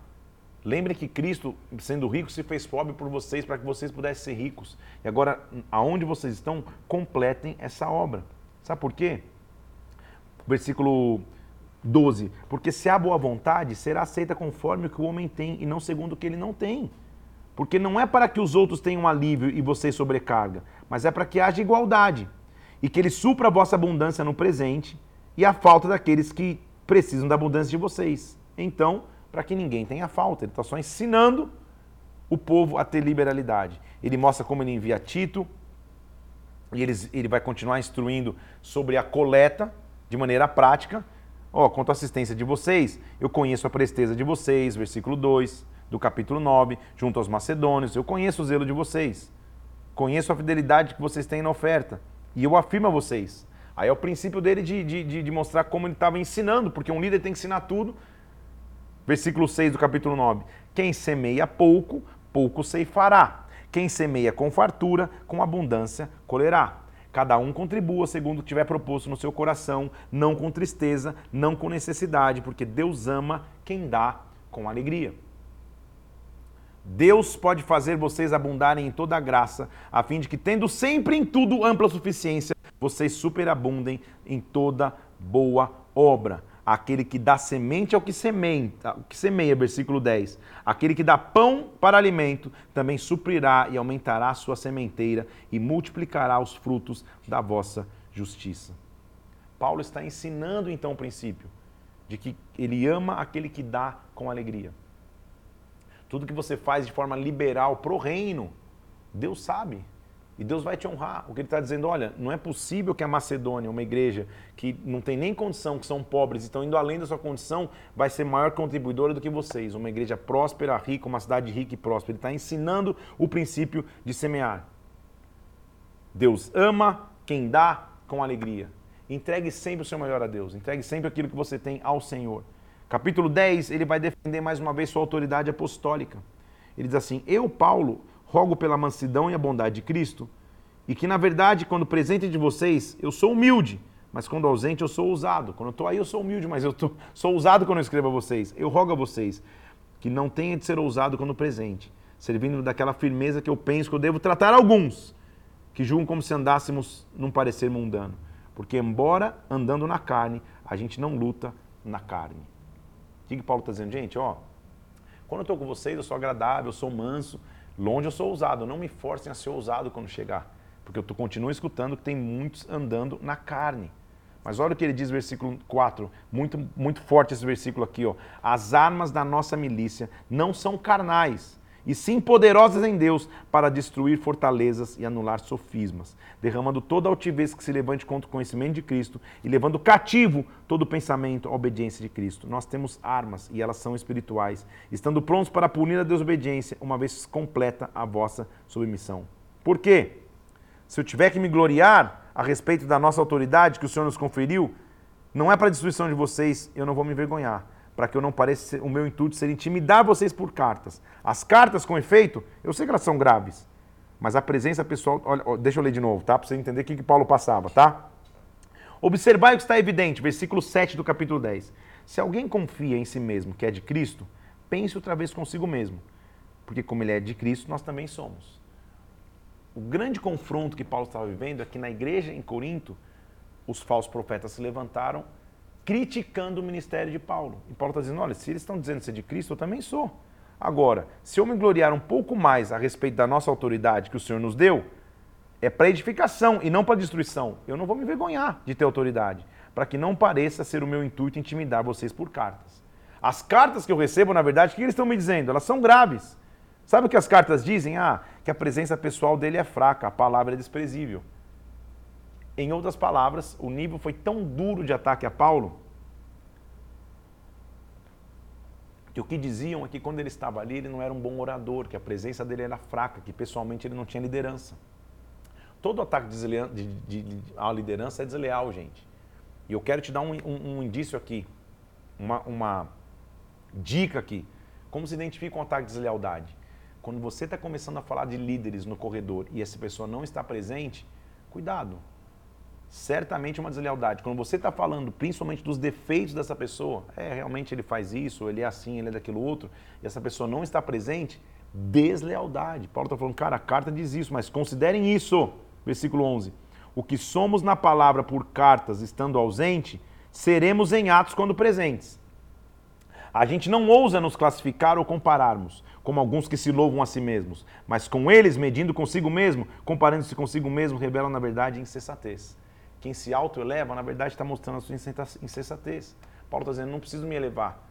S1: Lembrem que Cristo, sendo rico, se fez pobre por vocês para que vocês pudessem ser ricos. E agora, aonde vocês estão, completem essa obra. Sabe por quê? Versículo 12. Porque se há boa vontade, será aceita conforme o que o homem tem e não segundo o que ele não tem. Porque não é para que os outros tenham alívio e vocês sobrecarga, mas é para que haja igualdade e que ele supra a vossa abundância no presente e a falta daqueles que precisam da abundância de vocês. Então, para que ninguém tenha falta. Ele está só ensinando o povo a ter liberalidade. Ele mostra como ele envia Tito, e ele, ele vai continuar instruindo sobre a coleta de maneira prática. Ó, oh, quanto à assistência de vocês, eu conheço a presteza de vocês, versículo 2 do capítulo 9, junto aos macedônios, eu conheço o zelo de vocês, conheço a fidelidade que vocês têm na oferta, e eu afirmo a vocês. Aí é o princípio dele de, de, de mostrar como ele estava ensinando, porque um líder tem que ensinar tudo Versículo 6 do capítulo 9. Quem semeia pouco, pouco ceifará. Quem semeia com fartura, com abundância colherá. Cada um contribua segundo o que tiver proposto no seu coração, não com tristeza, não com necessidade, porque Deus ama quem dá com alegria. Deus pode fazer vocês abundarem em toda a graça, a fim de que, tendo sempre em tudo ampla suficiência, vocês superabundem em toda boa obra aquele que dá semente ao que semeia, que semeia, versículo 10. Aquele que dá pão para alimento também suprirá e aumentará a sua sementeira e multiplicará os frutos da vossa justiça. Paulo está ensinando então o princípio de que ele ama aquele que dá com alegria. Tudo que você faz de forma liberal pro reino, Deus sabe. E Deus vai te honrar. O que ele está dizendo, olha, não é possível que a Macedônia, uma igreja que não tem nem condição, que são pobres e estão indo além da sua condição, vai ser maior contribuidora do que vocês. Uma igreja próspera, rica, uma cidade rica e próspera. Ele está ensinando o princípio de semear. Deus ama quem dá com alegria. Entregue sempre o seu melhor a Deus. Entregue sempre aquilo que você tem ao Senhor. Capítulo 10, ele vai defender mais uma vez sua autoridade apostólica. Ele diz assim: Eu, Paulo, rogo pela mansidão e a bondade de Cristo, e que na verdade, quando presente de vocês, eu sou humilde, mas quando ausente eu sou ousado. Quando eu estou aí eu sou humilde, mas eu tô, sou ousado quando eu escrevo a vocês. Eu rogo a vocês que não tenha de ser ousado quando presente, servindo daquela firmeza que eu penso que eu devo tratar alguns, que julgam como se andássemos num parecer mundano. Porque embora andando na carne, a gente não luta na carne. O que, que Paulo está dizendo, gente? Ó, quando eu estou com vocês, eu sou agradável, eu sou manso, Longe eu sou ousado, não me forcem a ser ousado quando chegar, porque eu continuo escutando que tem muitos andando na carne. Mas olha o que ele diz, versículo 4, muito, muito forte esse versículo aqui. Ó. As armas da nossa milícia não são carnais, e sim poderosas em Deus para destruir fortalezas e anular sofismas, derramando toda altivez que se levante contra o conhecimento de Cristo e levando cativo todo pensamento à obediência de Cristo. Nós temos armas e elas são espirituais, estando prontos para punir a desobediência, uma vez completa a vossa submissão. Por quê? Se eu tiver que me gloriar a respeito da nossa autoridade que o Senhor nos conferiu, não é para destruição de vocês, eu não vou me envergonhar para que eu não pareça o meu intuito ser intimidar vocês por cartas. As cartas, com efeito, eu sei que elas são graves, mas a presença pessoal. Olha, deixa eu ler de novo, tá? Para você entender o que, que Paulo passava, tá? Observai o que está evidente, versículo 7 do capítulo 10. Se alguém confia em si mesmo que é de Cristo, pense outra vez consigo mesmo. Porque, como ele é de Cristo, nós também somos. O grande confronto que Paulo estava vivendo é que na igreja em Corinto, os falsos profetas se levantaram criticando o ministério de Paulo. E Paulo está dizendo: olha, se eles estão dizendo ser de Cristo, eu também sou. Agora, se eu me gloriar um pouco mais a respeito da nossa autoridade que o Senhor nos deu, é para edificação e não para destruição. Eu não vou me envergonhar de ter autoridade, para que não pareça ser o meu intuito intimidar vocês por cartas. As cartas que eu recebo, na verdade, o que eles estão me dizendo? Elas são graves. Sabe o que as cartas dizem? Ah, que a presença pessoal dele é fraca, a palavra é desprezível. Em outras palavras, o nível foi tão duro de ataque a Paulo que o que diziam é que quando ele estava ali, ele não era um bom orador, que a presença dele era fraca, que pessoalmente ele não tinha liderança. Todo ataque à liderança é desleal, gente. E eu quero te dar um, um, um indício aqui, uma, uma dica aqui. Como se identifica um ataque de deslealdade? Quando você está começando a falar de líderes no corredor e essa pessoa não está presente, cuidado. Certamente é uma deslealdade. Quando você está falando principalmente dos defeitos dessa pessoa, é realmente ele faz isso, ele é assim, ele é daquilo outro, e essa pessoa não está presente, deslealdade. Paulo está falando, cara, a carta diz isso, mas considerem isso. Versículo 11. O que somos na palavra por cartas estando ausente, seremos em atos quando presentes. A gente não ousa nos classificar ou compararmos, como alguns que se louvam a si mesmos, mas com eles, medindo consigo mesmo, comparando-se consigo mesmo, revelam na verdade insensatez. Quem se autoeleva, na verdade, está mostrando a sua insensatez. Paulo está dizendo, não preciso me elevar.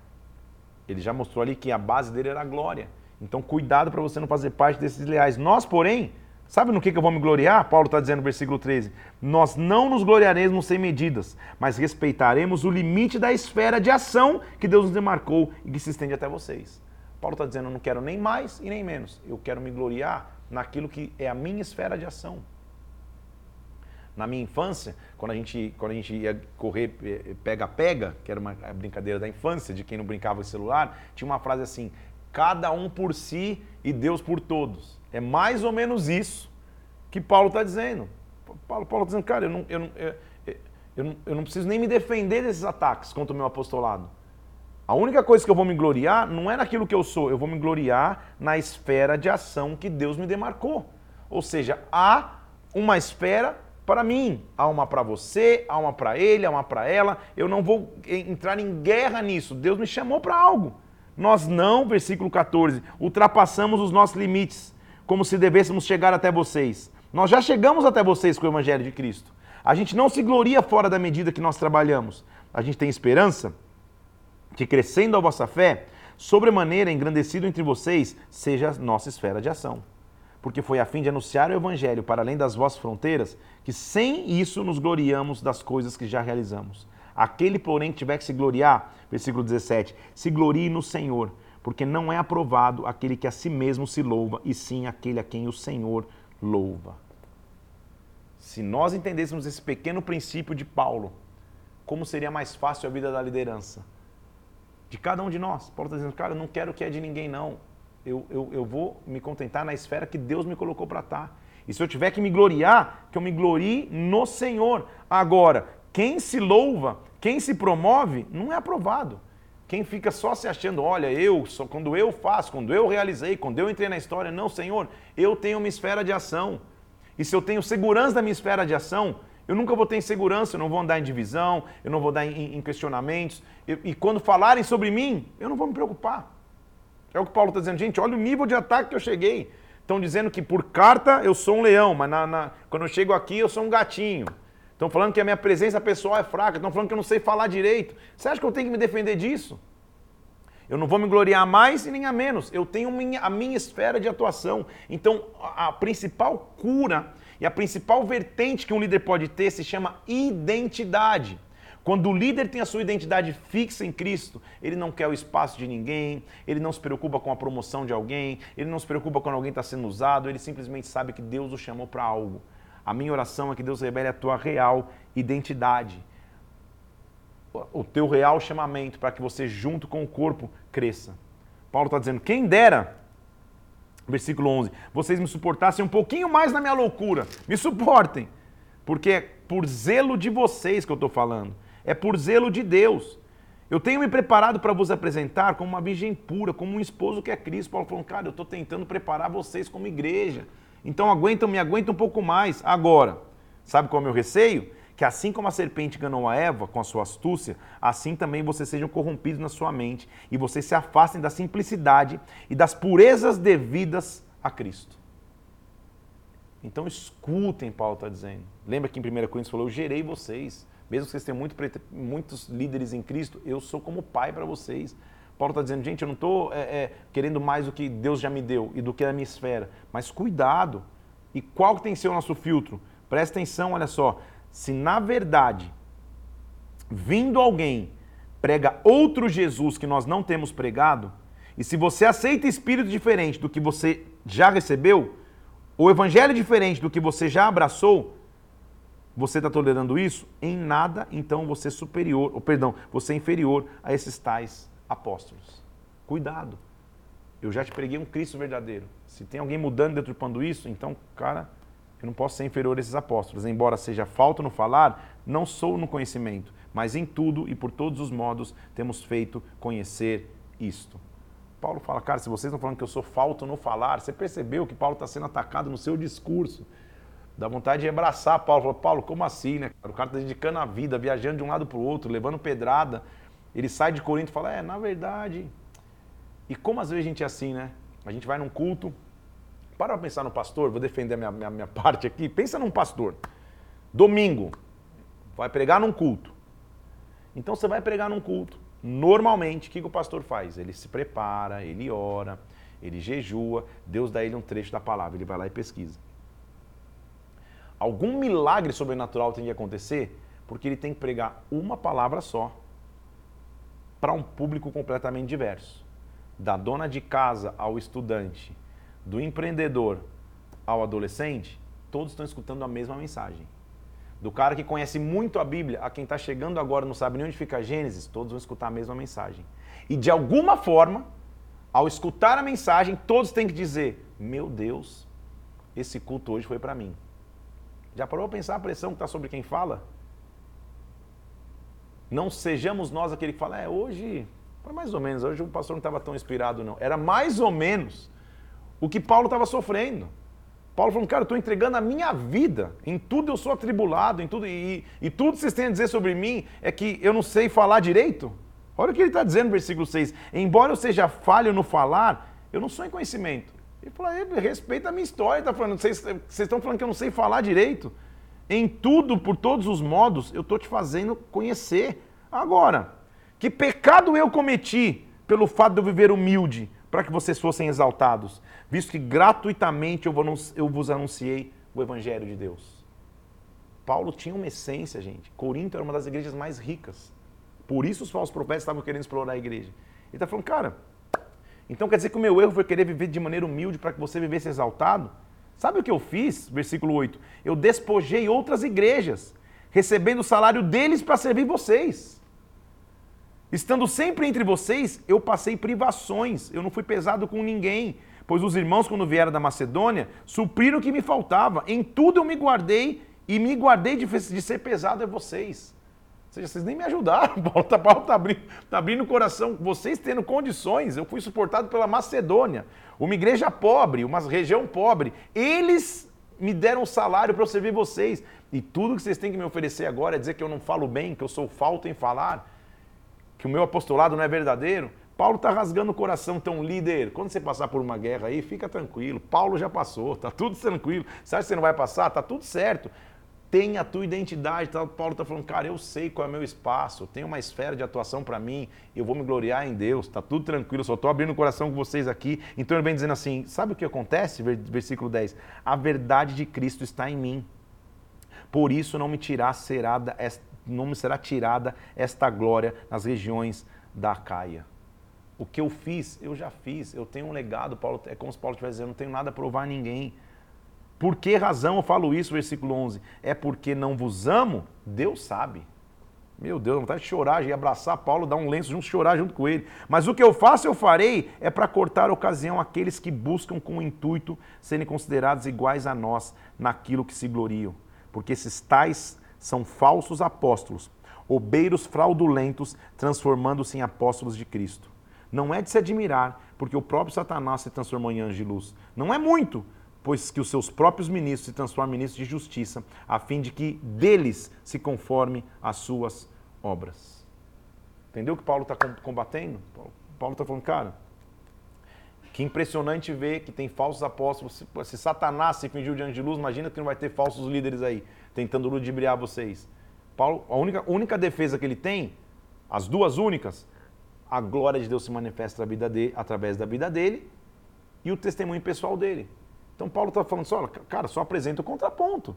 S1: Ele já mostrou ali que a base dele era a glória. Então, cuidado para você não fazer parte desses leais. Nós, porém, sabe no que, que eu vou me gloriar? Paulo está dizendo no versículo 13: Nós não nos gloriaremos sem medidas, mas respeitaremos o limite da esfera de ação que Deus nos demarcou e que se estende até vocês. Paulo está dizendo: Eu não quero nem mais e nem menos. Eu quero me gloriar naquilo que é a minha esfera de ação. Na minha infância, quando a gente, quando a gente ia correr pega-pega, que era uma brincadeira da infância, de quem não brincava de celular, tinha uma frase assim: cada um por si e Deus por todos. É mais ou menos isso que Paulo está dizendo. Paulo está dizendo, cara, eu não, eu, eu, eu, não, eu não preciso nem me defender desses ataques contra o meu apostolado. A única coisa que eu vou me gloriar não é naquilo que eu sou, eu vou me gloriar na esfera de ação que Deus me demarcou. Ou seja, há uma esfera para mim, há uma para você, há uma para ele, há uma para ela. Eu não vou entrar em guerra nisso. Deus me chamou para algo. Nós não, versículo 14, ultrapassamos os nossos limites, como se devêssemos chegar até vocês. Nós já chegamos até vocês com o Evangelho de Cristo. A gente não se gloria fora da medida que nós trabalhamos. A gente tem esperança que, crescendo a vossa fé, sobremaneira engrandecido entre vocês, seja a nossa esfera de ação. Porque foi a fim de anunciar o Evangelho para além das vossas fronteiras, que sem isso nos gloriamos das coisas que já realizamos. Aquele, porém, que tiver que se gloriar, versículo 17, se glorie no Senhor, porque não é aprovado aquele que a si mesmo se louva, e sim aquele a quem o Senhor louva. Se nós entendêssemos esse pequeno princípio de Paulo, como seria mais fácil a vida da liderança? De cada um de nós. Paulo está dizendo, cara, eu não quero o que é de ninguém, não. Eu, eu, eu vou me contentar na esfera que Deus me colocou para estar. Tá. E se eu tiver que me gloriar, que eu me glorie no Senhor. Agora, quem se louva quem se promove não é aprovado. Quem fica só se achando, olha, eu, só quando eu faço, quando eu realizei, quando eu entrei na história, não, Senhor, eu tenho uma esfera de ação. E se eu tenho segurança da minha esfera de ação, eu nunca vou ter insegurança, eu não vou andar em divisão, eu não vou dar em, em questionamentos. E quando falarem sobre mim, eu não vou me preocupar. É o que Paulo está dizendo, gente, olha o nível de ataque que eu cheguei. Estão dizendo que por carta eu sou um leão, mas na, na, quando eu chego aqui eu sou um gatinho. Estão falando que a minha presença pessoal é fraca, estão falando que eu não sei falar direito. Você acha que eu tenho que me defender disso? Eu não vou me gloriar mais e nem a menos. Eu tenho minha, a minha esfera de atuação. Então, a, a principal cura e a principal vertente que um líder pode ter se chama identidade. Quando o líder tem a sua identidade fixa em Cristo, ele não quer o espaço de ninguém, ele não se preocupa com a promoção de alguém, ele não se preocupa quando alguém está sendo usado, ele simplesmente sabe que Deus o chamou para algo. A minha oração é que Deus revele a tua real identidade, o teu real chamamento, para que você, junto com o corpo, cresça. Paulo está dizendo: quem dera, versículo 11, vocês me suportassem um pouquinho mais na minha loucura. Me suportem, porque é por zelo de vocês que eu estou falando, é por zelo de Deus. Eu tenho me preparado para vos apresentar como uma virgem pura, como um esposo que é Cristo. Paulo falou, cara, eu estou tentando preparar vocês como igreja. Então aguentam, me aguentam um pouco mais. Agora, sabe qual é o meu receio? Que assim como a serpente enganou a Eva com a sua astúcia, assim também vocês sejam corrompidos na sua mente e vocês se afastem da simplicidade e das purezas devidas a Cristo. Então escutem, Paulo está dizendo. Lembra que em 1 Coríntios falou: Eu gerei vocês. Mesmo que vocês tenham muito, muitos líderes em Cristo, eu sou como pai para vocês. Paulo está dizendo, gente, eu não estou é, é, querendo mais do que Deus já me deu e do que é a minha esfera. Mas cuidado. E qual que tem que ser o nosso filtro? Presta atenção, olha só. Se na verdade, vindo alguém, prega outro Jesus que nós não temos pregado, e se você aceita espírito diferente do que você já recebeu, o evangelho é diferente do que você já abraçou, você está tolerando isso? Em nada, então você é superior, ou perdão, você é inferior a esses tais apóstolos. Cuidado. Eu já te preguei um Cristo verdadeiro. Se tem alguém mudando, deturpando isso, então, cara, eu não posso ser inferior a esses apóstolos. Embora seja falta no falar, não sou no conhecimento, mas em tudo e por todos os modos temos feito conhecer isto. Paulo fala, cara, se vocês estão falando que eu sou falto no falar, você percebeu que Paulo está sendo atacado no seu discurso. Dá vontade de abraçar Paulo. Fala, Paulo, como assim, né? O cara está dedicando a vida, viajando de um lado para o outro, levando pedrada. Ele sai de Corinto e fala, é, na verdade. E como às vezes a gente é assim, né? A gente vai num culto, para pra pensar no pastor, vou defender a minha, minha, minha parte aqui. Pensa num pastor. Domingo, vai pregar num culto. Então você vai pregar num culto. Normalmente, o que, que o pastor faz? Ele se prepara, ele ora, ele jejua, Deus dá ele um trecho da palavra, ele vai lá e pesquisa. Algum milagre sobrenatural tem que acontecer porque ele tem que pregar uma palavra só para um público completamente diverso. Da dona de casa ao estudante, do empreendedor ao adolescente, todos estão escutando a mesma mensagem. Do cara que conhece muito a Bíblia, a quem está chegando agora não sabe nem onde fica Gênesis, todos vão escutar a mesma mensagem. E de alguma forma, ao escutar a mensagem, todos têm que dizer: Meu Deus, esse culto hoje foi para mim. Já parou para pensar a pressão que está sobre quem fala? Não sejamos nós aquele que fala, é, hoje foi mais ou menos, hoje o pastor não estava tão inspirado, não. Era mais ou menos o que Paulo estava sofrendo. Paulo falando, cara, eu estou entregando a minha vida, em tudo eu sou atribulado, em tudo, e, e tudo que vocês têm a dizer sobre mim é que eu não sei falar direito. Olha o que ele está dizendo no versículo 6. Embora eu seja falho no falar, eu não sou em conhecimento. Ele falou, respeita a minha história, tá falando, vocês, estão falando que eu não sei falar direito. Em tudo, por todos os modos, eu estou te fazendo conhecer. Agora, que pecado eu cometi pelo fato de eu viver humilde, para que vocês fossem exaltados, visto que gratuitamente eu vos anunciei o Evangelho de Deus. Paulo tinha uma essência, gente. Corinto era uma das igrejas mais ricas. Por isso os falsos profetas estavam querendo explorar a igreja. Ele está falando, cara, então quer dizer que o meu erro foi querer viver de maneira humilde para que você vivesse exaltado? Sabe o que eu fiz? Versículo 8. Eu despojei outras igrejas, recebendo o salário deles para servir vocês. Estando sempre entre vocês, eu passei privações, eu não fui pesado com ninguém, pois os irmãos, quando vieram da Macedônia, supriram o que me faltava. Em tudo eu me guardei e me guardei de, de ser pesado a vocês. Seja, vocês nem me ajudaram. Paulo está tá abrindo, tá abrindo o coração. Vocês tendo condições, eu fui suportado pela Macedônia, uma igreja pobre, uma região pobre. Eles me deram salário para eu servir vocês. E tudo que vocês têm que me oferecer agora é dizer que eu não falo bem, que eu sou falto em falar que o meu apostolado não é verdadeiro, Paulo está rasgando o coração, então líder, quando você passar por uma guerra aí, fica tranquilo. Paulo já passou, tá tudo tranquilo. Acha que você não vai passar? Tá tudo certo. Tem a tua identidade. Tá? Paulo está falando, cara, eu sei qual é o meu espaço, tem uma esfera de atuação para mim, eu vou me gloriar em Deus, tá tudo tranquilo, só estou abrindo o coração com vocês aqui. Então ele vem dizendo assim: sabe o que acontece? Versículo 10: A verdade de Cristo está em mim. Por isso não me tirar serada não me será tirada esta glória nas regiões da Caia. O que eu fiz, eu já fiz. Eu tenho um legado, Paulo, é como se Paulo estivesse dizendo, não tenho nada a provar a ninguém. Por que razão eu falo isso, versículo 11? É porque não vos amo? Deus sabe. Meu Deus, vontade de chorar, de abraçar Paulo, dar um lenço junto, chorar junto com ele. Mas o que eu faço, eu farei, é para cortar a ocasião àqueles que buscam com o intuito serem considerados iguais a nós naquilo que se gloriam. Porque esses tais são falsos apóstolos, obeiros fraudulentos, transformando-se em apóstolos de Cristo. Não é de se admirar, porque o próprio Satanás se transformou em anjo de luz. Não é muito, pois que os seus próprios ministros se transformam em ministros de justiça, a fim de que deles se conforme as suas obras. Entendeu o que Paulo está combatendo? Paulo está falando, cara, que impressionante ver que tem falsos apóstolos. Se Satanás se fingiu de anjo de luz, imagina que não vai ter falsos líderes aí tentando ludibriar vocês. Paulo, a única, única defesa que ele tem, as duas únicas, a glória de Deus se manifesta dele, através da vida dele e o testemunho pessoal dele. Então Paulo está falando só, cara, só apresenta o contraponto.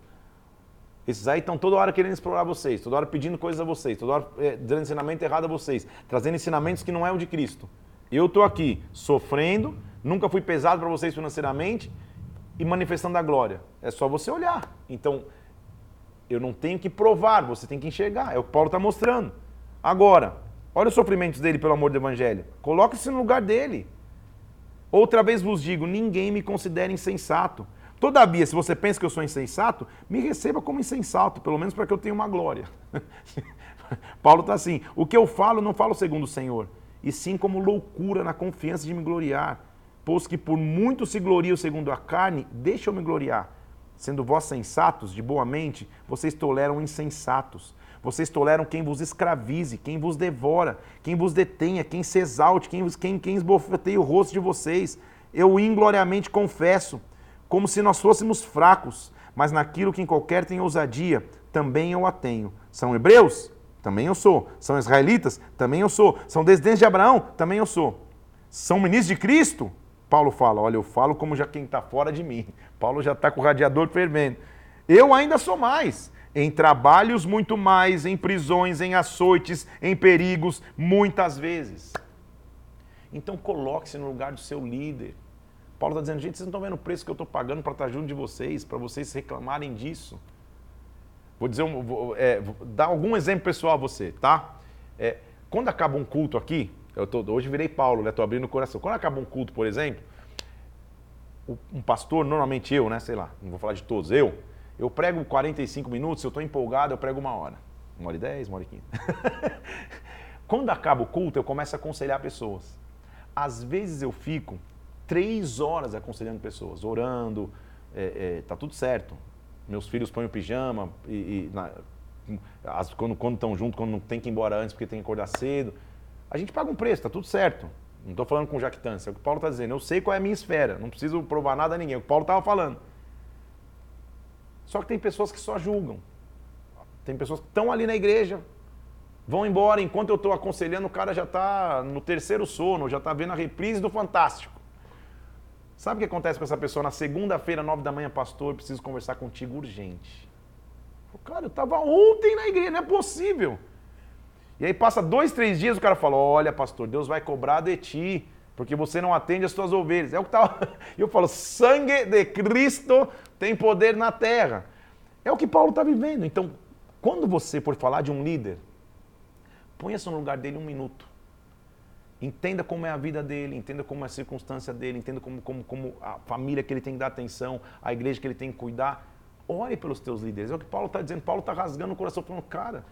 S1: Esses aí estão toda hora querendo explorar vocês, toda hora pedindo coisas a vocês, toda hora é, dando ensinamento errado a vocês, trazendo ensinamentos que não é o de Cristo. Eu estou aqui sofrendo, nunca fui pesado para vocês financeiramente, e manifestando a glória? É só você olhar. Então, eu não tenho que provar, você tem que enxergar. É o que Paulo está mostrando. Agora, olha os sofrimentos dele pelo amor do evangelho. Coloque-se no lugar dele. Outra vez vos digo: ninguém me considera insensato. Todavia, se você pensa que eu sou insensato, me receba como insensato, pelo menos para que eu tenha uma glória. Paulo está assim: o que eu falo, não falo segundo o Senhor, e sim como loucura na confiança de me gloriar. Pois que por muito se glorio segundo a carne, deixa eu me gloriar. Sendo vós sensatos, de boa mente, vocês toleram insensatos. Vocês toleram quem vos escravize, quem vos devora, quem vos detenha, quem se exalte, quem, quem, quem esbofeteia o rosto de vocês. Eu ingloriamente confesso, como se nós fôssemos fracos, mas naquilo que em qualquer tem ousadia, também eu a tenho. São hebreus? Também eu sou. São israelitas? Também eu sou. São descendentes de Abraão? Também eu sou. São ministros de Cristo? Paulo fala: olha, eu falo como já quem está fora de mim. Paulo já está com o radiador fervendo. Eu ainda sou mais em trabalhos muito mais, em prisões, em açoites, em perigos, muitas vezes. Então coloque-se no lugar do seu líder. Paulo está dizendo, gente, vocês não estão vendo o preço que eu estou pagando para estar junto de vocês, para vocês reclamarem disso. Vou dizer, um, vou, é, vou dar algum exemplo pessoal a você, tá? É, quando acaba um culto aqui, eu tô, hoje virei Paulo, né? Estou abrindo o coração. Quando acaba um culto, por exemplo, um pastor, normalmente eu, né? Sei lá, não vou falar de todos, eu, eu prego 45 minutos, se eu estou empolgado, eu prego uma hora. Uma hora e dez, uma hora e quinze. Quando acaba o culto, eu começo a aconselhar pessoas. Às vezes eu fico três horas aconselhando pessoas, orando, é, é, tá tudo certo. Meus filhos põem o pijama e, e na, as, quando estão junto, quando não tem que ir embora antes porque tem que acordar cedo. A gente paga um preço, tá tudo certo. Não estou falando com jactância, é o que o Paulo está dizendo. Eu sei qual é a minha esfera, não preciso provar nada a ninguém. É o que o Paulo estava falando. Só que tem pessoas que só julgam. Tem pessoas que estão ali na igreja, vão embora, enquanto eu estou aconselhando, o cara já está no terceiro sono, já está vendo a reprise do Fantástico. Sabe o que acontece com essa pessoa? Na segunda-feira, nove da manhã, pastor, preciso conversar contigo urgente. Cara, eu estava ontem na igreja, não é possível. E aí passa dois, três dias, o cara fala, olha, pastor, Deus vai cobrar de ti porque você não atende as suas ovelhas. É o que tá... Eu falo, sangue de Cristo tem poder na terra. É o que Paulo está vivendo. Então, quando você for falar de um líder, ponha-se no lugar dele um minuto. Entenda como é a vida dele, entenda como é a circunstância dele, entenda como, como, como a família que ele tem que dar atenção, a igreja que ele tem que cuidar. Ore pelos teus líderes. É o que Paulo está dizendo. Paulo está rasgando o coração, falando, cara,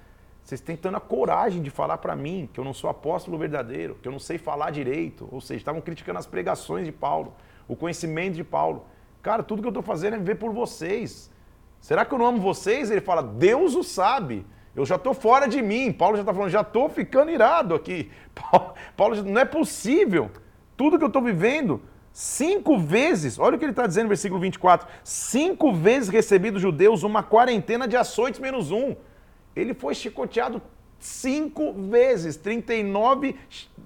S1: vocês têm tendo a coragem de falar para mim que eu não sou apóstolo verdadeiro, que eu não sei falar direito. Ou seja, estavam criticando as pregações de Paulo, o conhecimento de Paulo. Cara, tudo que eu estou fazendo é viver por vocês. Será que eu não amo vocês? Ele fala, Deus o sabe. Eu já estou fora de mim. Paulo já está falando, já estou ficando irado aqui. Paulo, não é possível. Tudo que eu estou vivendo, cinco vezes, olha o que ele está dizendo no versículo 24: cinco vezes recebi dos judeus uma quarentena de açoites menos um. Ele foi chicoteado cinco vezes, 39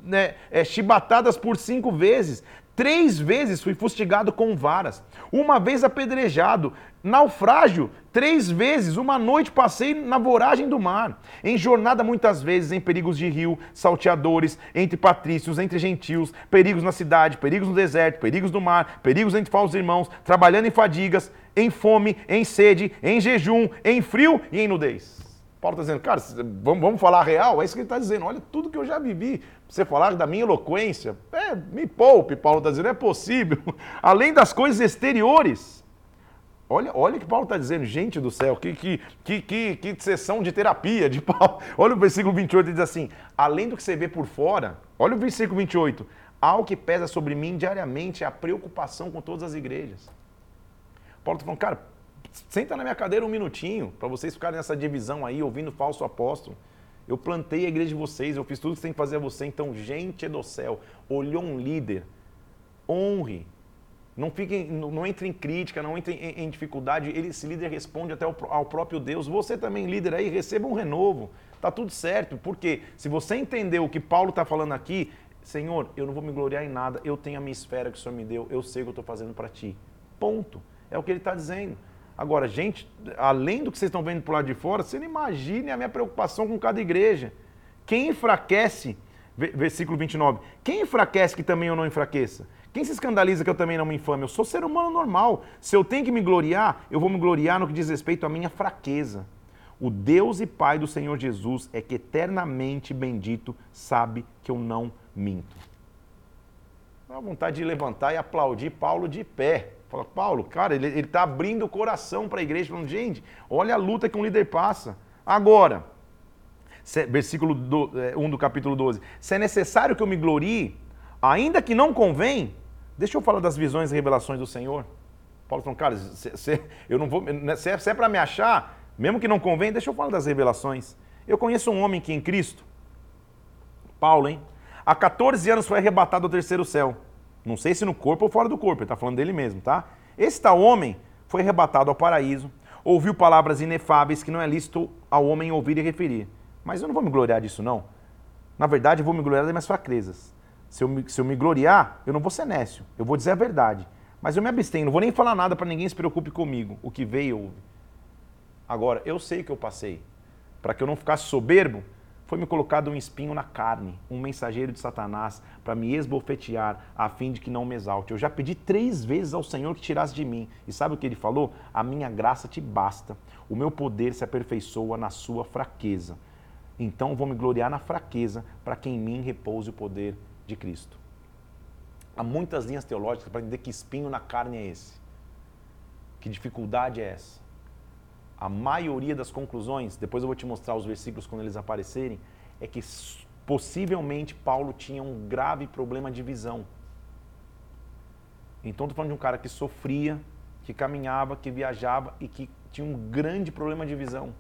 S1: né, é, chibatadas por cinco vezes. Três vezes fui fustigado com varas, uma vez apedrejado, naufrágio, três vezes, uma noite passei na voragem do mar, em jornada muitas vezes em perigos de rio, salteadores, entre patrícios, entre gentios, perigos na cidade, perigos no deserto, perigos no mar, perigos entre falsos irmãos, trabalhando em fadigas, em fome, em sede, em jejum, em frio e em nudez. Paulo está dizendo, cara, vamos, vamos falar real? É isso que ele está dizendo. Olha tudo que eu já vivi. Você falar da minha eloquência, é, me poupe, Paulo está dizendo, é possível. Além das coisas exteriores. Olha, olha o que Paulo está dizendo, gente do céu, que, que, que, que, que sessão de terapia de Paulo. Olha o versículo 28, ele diz assim: além do que você vê por fora, olha o versículo 28, algo que pesa sobre mim diariamente é a preocupação com todas as igrejas. Paulo está falando, cara, Senta na minha cadeira um minutinho, para vocês ficarem nessa divisão aí, ouvindo falso apóstolo. Eu plantei a igreja de vocês, eu fiz tudo que tem que fazer a você. Então, gente do céu, olhou um líder, honre. Não, fique, não entre em crítica, não entre em, em dificuldade. Ele, esse líder responde até ao, ao, próprio Deus. Você também, líder aí, receba um renovo. Tá tudo certo. Porque se você entendeu o que Paulo está falando aqui, Senhor, eu não vou me gloriar em nada. Eu tenho a minha esfera que o Senhor me deu. Eu sei o que eu estou fazendo para ti. Ponto. É o que ele está dizendo. Agora, gente, além do que vocês estão vendo por lado de fora, você não imagine a minha preocupação com cada igreja. Quem enfraquece, versículo 29, quem enfraquece que também eu não enfraqueça? Quem se escandaliza que eu também não me infame? Eu sou ser humano normal. Se eu tenho que me gloriar, eu vou me gloriar no que diz respeito à minha fraqueza. O Deus e Pai do Senhor Jesus é que eternamente bendito sabe que eu não minto. Dá vontade de levantar e aplaudir Paulo de pé. Fala, Paulo, cara, ele está abrindo o coração para a igreja, falando, gente, olha a luta que um líder passa. Agora, versículo 1 do capítulo 12. Se é necessário que eu me glorie, ainda que não convém, deixa eu falar das visões e revelações do Senhor. Paulo falou, cara, se, se, eu não vou, né, se é, é para me achar, mesmo que não convém, deixa eu falar das revelações. Eu conheço um homem que em Cristo, Paulo, hein? Há 14 anos foi arrebatado ao terceiro céu. Não sei se no corpo ou fora do corpo, ele está falando dele mesmo, tá? Esse tal homem foi arrebatado ao paraíso, ouviu palavras inefáveis que não é lícito ao homem ouvir e referir. Mas eu não vou me gloriar disso, não. Na verdade, eu vou me gloriar das minhas fraquezas. Se eu, me, se eu me gloriar, eu não vou ser nécio, eu vou dizer a verdade. Mas eu me abstenho, não vou nem falar nada para ninguém se preocupe comigo. O que veio, ouve. Agora, eu sei que eu passei. Para que eu não ficasse soberbo, foi-me colocado um espinho na carne, um mensageiro de Satanás, para me esbofetear, a fim de que não me exalte. Eu já pedi três vezes ao Senhor que tirasse de mim. E sabe o que ele falou? A minha graça te basta. O meu poder se aperfeiçoa na sua fraqueza. Então vou me gloriar na fraqueza, para que em mim repouse o poder de Cristo. Há muitas linhas teológicas para entender que espinho na carne é esse. Que dificuldade é essa? A maioria das conclusões, depois eu vou te mostrar os versículos quando eles aparecerem, é que possivelmente Paulo tinha um grave problema de visão. Então estou falando de um cara que sofria, que caminhava, que viajava e que tinha um grande problema de visão.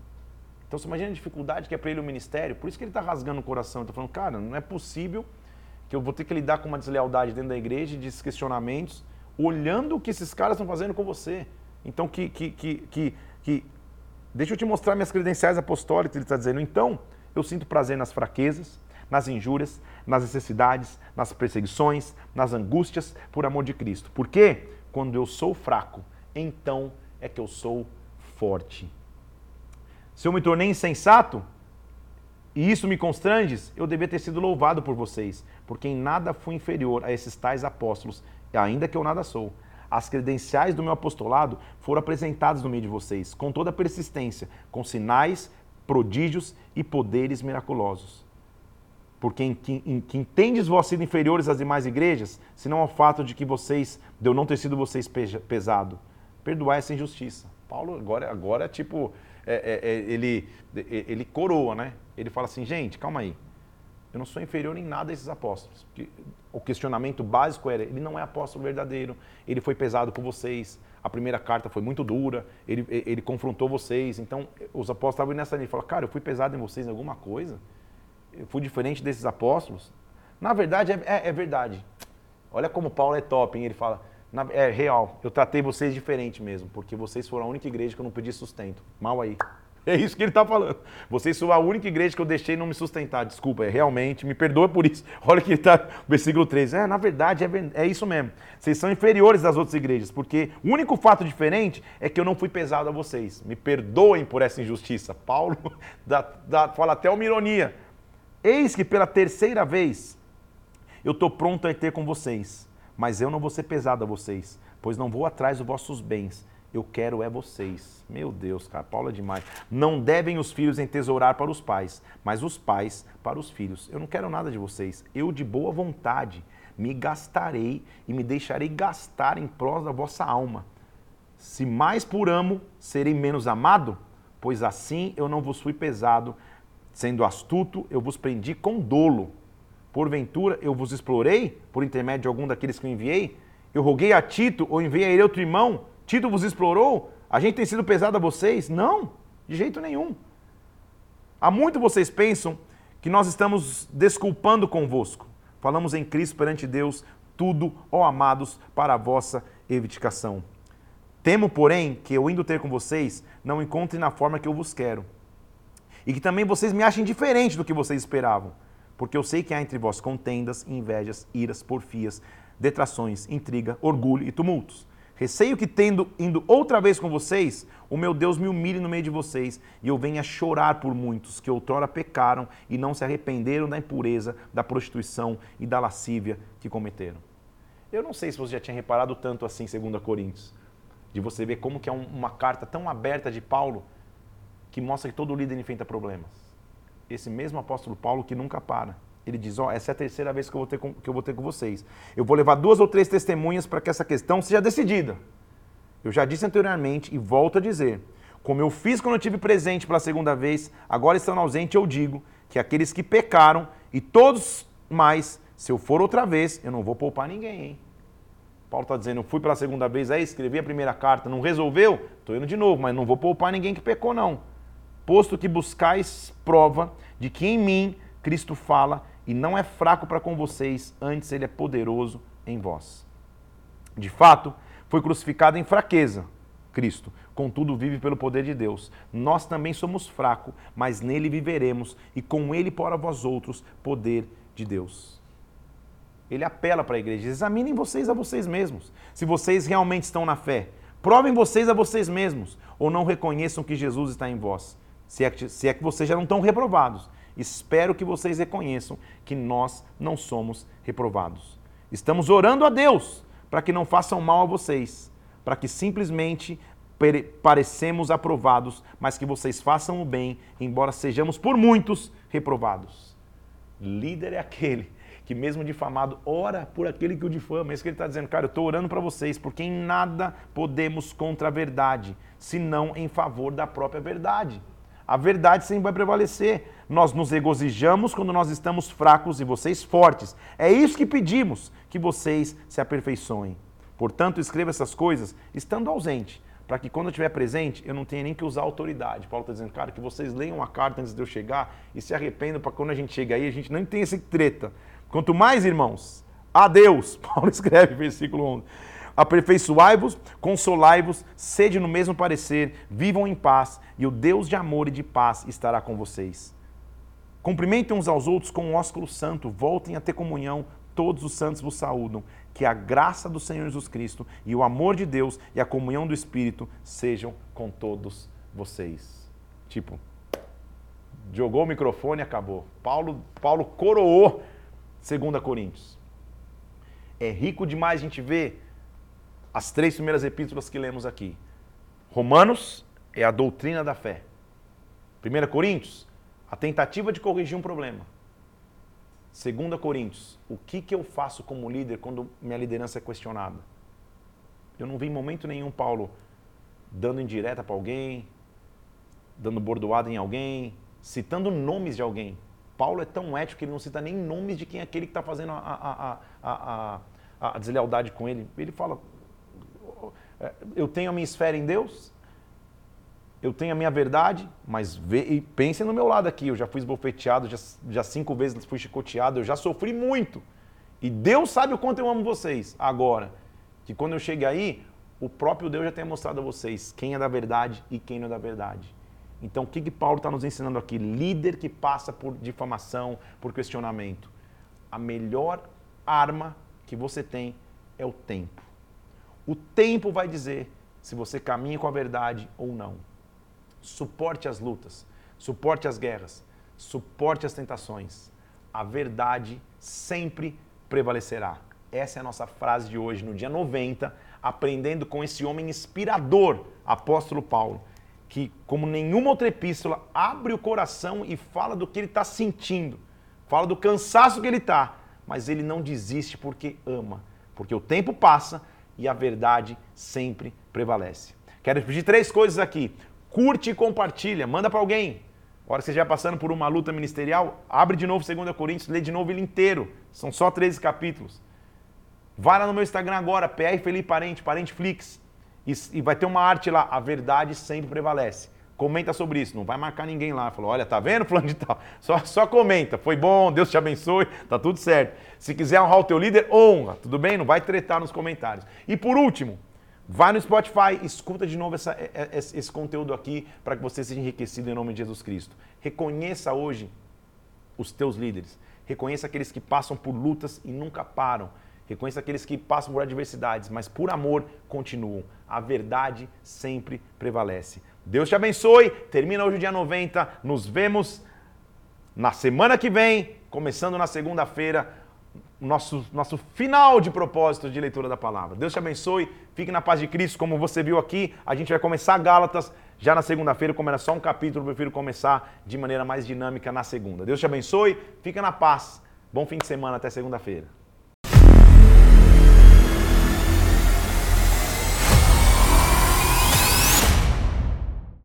S1: Então você imagina a dificuldade que é para ele o ministério, por isso que ele está rasgando o coração, está falando, cara, não é possível que eu vou ter que lidar com uma deslealdade dentro da igreja, de questionamentos, olhando o que esses caras estão fazendo com você. Então que, que, que, que Deixa eu te mostrar minhas credenciais apostólicas, ele está dizendo. Então, eu sinto prazer nas fraquezas, nas injúrias, nas necessidades, nas perseguições, nas angústias, por amor de Cristo. Porque quando eu sou fraco, então é que eu sou forte. Se eu me tornei insensato, e isso me constrange, eu devia ter sido louvado por vocês, porque em nada fui inferior a esses tais apóstolos, ainda que eu nada sou as credenciais do meu apostolado foram apresentadas no meio de vocês, com toda persistência, com sinais, prodígios e poderes miraculosos. Porque em que, em que entendes vós ser inferiores às demais igrejas, senão ao fato de que vocês, de eu não ter sido vocês pesado. Perdoai essa injustiça. Paulo agora, agora tipo, é, é, é, ele, ele coroa, né? Ele fala assim, gente, calma aí. Eu não sou inferior em nada a esses apóstolos. O questionamento básico era: ele não é apóstolo verdadeiro, ele foi pesado por vocês, a primeira carta foi muito dura, ele, ele confrontou vocês. Então, os apóstolos estavam nessa linha. Falaram: cara, eu fui pesado em vocês em alguma coisa? Eu fui diferente desses apóstolos? Na verdade, é, é, é verdade. Olha como Paulo é top, hein? Ele fala: é real, eu tratei vocês diferente mesmo, porque vocês foram a única igreja que eu não pedi sustento. Mal aí. É isso que ele está falando. Vocês são a única igreja que eu deixei não me sustentar. Desculpa, é realmente, me perdoa por isso. Olha que está versículo 3. É, na verdade, é, é isso mesmo. Vocês são inferiores das outras igrejas, porque o único fato diferente é que eu não fui pesado a vocês. Me perdoem por essa injustiça. Paulo dá, dá, fala até uma ironia. Eis que pela terceira vez eu estou pronto a ter com vocês, mas eu não vou ser pesado a vocês, pois não vou atrás dos vossos bens eu quero é vocês. Meu Deus, cara, Paulo é demais. Não devem os filhos entesourar para os pais, mas os pais para os filhos. Eu não quero nada de vocês. Eu, de boa vontade, me gastarei e me deixarei gastar em prol da vossa alma. Se mais por amo, serei menos amado? Pois assim eu não vos fui pesado. Sendo astuto, eu vos prendi com dolo. Porventura, eu vos explorei por intermédio de algum daqueles que eu enviei? Eu roguei a Tito ou enviei a ele outro irmão? Tito vos explorou? A gente tem sido pesado a vocês? Não, de jeito nenhum. Há muito vocês pensam que nós estamos desculpando convosco. Falamos em Cristo perante Deus, tudo, ó amados, para a vossa edificação. Temo, porém, que eu indo ter com vocês, não encontre na forma que eu vos quero. E que também vocês me achem diferente do que vocês esperavam. Porque eu sei que há entre vós contendas, invejas, iras, porfias, detrações, intriga, orgulho e tumultos Receio que, tendo indo outra vez com vocês, o meu Deus me humilhe no meio de vocês e eu venha chorar por muitos que outrora pecaram e não se arrependeram da impureza, da prostituição e da lascívia que cometeram. Eu não sei se você já tinha reparado tanto assim, 2 Coríntios, de você ver como que é uma carta tão aberta de Paulo que mostra que todo líder enfrenta problemas. Esse mesmo apóstolo Paulo que nunca para. Ele diz: Ó, oh, essa é a terceira vez que eu, vou ter com, que eu vou ter com vocês. Eu vou levar duas ou três testemunhas para que essa questão seja decidida. Eu já disse anteriormente e volto a dizer: como eu fiz quando eu tive presente pela segunda vez, agora estando ausente, eu digo que aqueles que pecaram e todos mais, se eu for outra vez, eu não vou poupar ninguém, hein? Paulo está dizendo, eu fui pela segunda vez aí, escrevi a primeira carta, não resolveu? Estou indo de novo, mas não vou poupar ninguém que pecou, não posto que buscais prova de que em mim Cristo fala e não é fraco para com vocês, antes ele é poderoso em vós. De fato, foi crucificado em fraqueza, Cristo, contudo vive pelo poder de Deus. Nós também somos fracos, mas nele viveremos e com ele para vós outros poder de Deus. Ele apela para a igreja, examinem vocês a vocês mesmos, se vocês realmente estão na fé. Provem vocês a vocês mesmos, ou não reconheçam que Jesus está em vós se é, que, se é que vocês já não estão reprovados. Espero que vocês reconheçam que nós não somos reprovados. Estamos orando a Deus para que não façam mal a vocês, para que simplesmente parecemos aprovados, mas que vocês façam o bem, embora sejamos por muitos reprovados. Líder é aquele que, mesmo difamado, ora por aquele que o difama. É isso que ele está dizendo, cara, eu estou orando para vocês, porque em nada podemos contra a verdade, senão em favor da própria verdade. A verdade sempre vai prevalecer. Nós nos regozijamos quando nós estamos fracos e vocês fortes. É isso que pedimos, que vocês se aperfeiçoem. Portanto, escreva essas coisas estando ausente, para que quando eu estiver presente, eu não tenha nem que usar autoridade. Paulo está dizendo, cara, que vocês leiam a carta antes de eu chegar e se arrependam para quando a gente chega aí, a gente não tenha esse treta. Quanto mais, irmãos, a Deus, Paulo escreve, versículo 11 Aperfeiçoai-vos, consolai-vos, sede no mesmo parecer, vivam em paz, e o Deus de amor e de paz estará com vocês. Cumprimentem uns aos outros com um ósculo santo, voltem a ter comunhão, todos os santos vos saúdam. Que a graça do Senhor Jesus Cristo e o amor de Deus e a comunhão do Espírito sejam com todos vocês. Tipo, jogou o microfone e acabou. Paulo, Paulo coroou 2 Coríntios. É rico demais a gente ver as três primeiras epístolas que lemos aqui. Romanos é a doutrina da fé. 1 Coríntios, a tentativa de corrigir um problema. 2 Coríntios, o que, que eu faço como líder quando minha liderança é questionada? Eu não vi em momento nenhum Paulo dando indireta para alguém, dando bordoada em alguém, citando nomes de alguém. Paulo é tão ético que ele não cita nem nomes de quem é aquele que está fazendo a, a, a, a, deslealdade com ele. Ele fala, é, eu tenho a minha esfera em Deus, eu tenho a minha verdade, mas vê, e pensem no meu lado aqui, eu já fui esbofeteado, já, já cinco vezes fui chicoteado, eu já sofri muito. E Deus sabe o quanto eu amo vocês. Agora, que quando eu cheguei aí, o próprio Deus já tenha mostrado a vocês quem é da verdade e quem não é da verdade. Então, o que, que Paulo está nos ensinando aqui? Líder que passa por difamação, por questionamento. A melhor arma que você tem é o tempo. O tempo vai dizer se você caminha com a verdade ou não. Suporte as lutas, suporte as guerras, suporte as tentações. A verdade sempre prevalecerá. Essa é a nossa frase de hoje, no dia 90, aprendendo com esse homem inspirador, apóstolo Paulo, que, como nenhuma outra epístola, abre o coração e fala do que ele está sentindo, fala do cansaço que ele está, mas ele não desiste porque ama, porque o tempo passa e a verdade sempre prevalece. Quero pedir três coisas aqui. Curte e compartilha, manda para alguém. Agora você já passando por uma luta ministerial, abre de novo 2 Coríntios, lê de novo ele inteiro. São só 13 capítulos. Vai lá no meu Instagram agora, PR Felipe Parente, Parente Flix, e, e vai ter uma arte lá. A verdade sempre prevalece. Comenta sobre isso, não vai marcar ninguém lá. Falou, olha, tá vendo, fulano de tal? Só, só comenta, foi bom, Deus te abençoe, tá tudo certo. Se quiser honrar o teu líder, honra, tudo bem? Não vai tretar nos comentários. E por último, vai no Spotify, escuta de novo essa, esse conteúdo aqui para que você seja enriquecido em nome de Jesus Cristo. Reconheça hoje os teus líderes. Reconheça aqueles que passam por lutas e nunca param. Reconheça aqueles que passam por adversidades, mas por amor continuam. A verdade sempre prevalece. Deus te abençoe. Termina hoje o dia 90. Nos vemos na semana que vem, começando na segunda-feira, nosso, nosso final de propósito de leitura da palavra. Deus te abençoe, fique na paz de Cristo, como você viu aqui. A gente vai começar Gálatas já na segunda-feira, como era só um capítulo, eu prefiro começar de maneira mais dinâmica na segunda. Deus te abençoe, fica na paz. Bom fim de semana, até segunda-feira.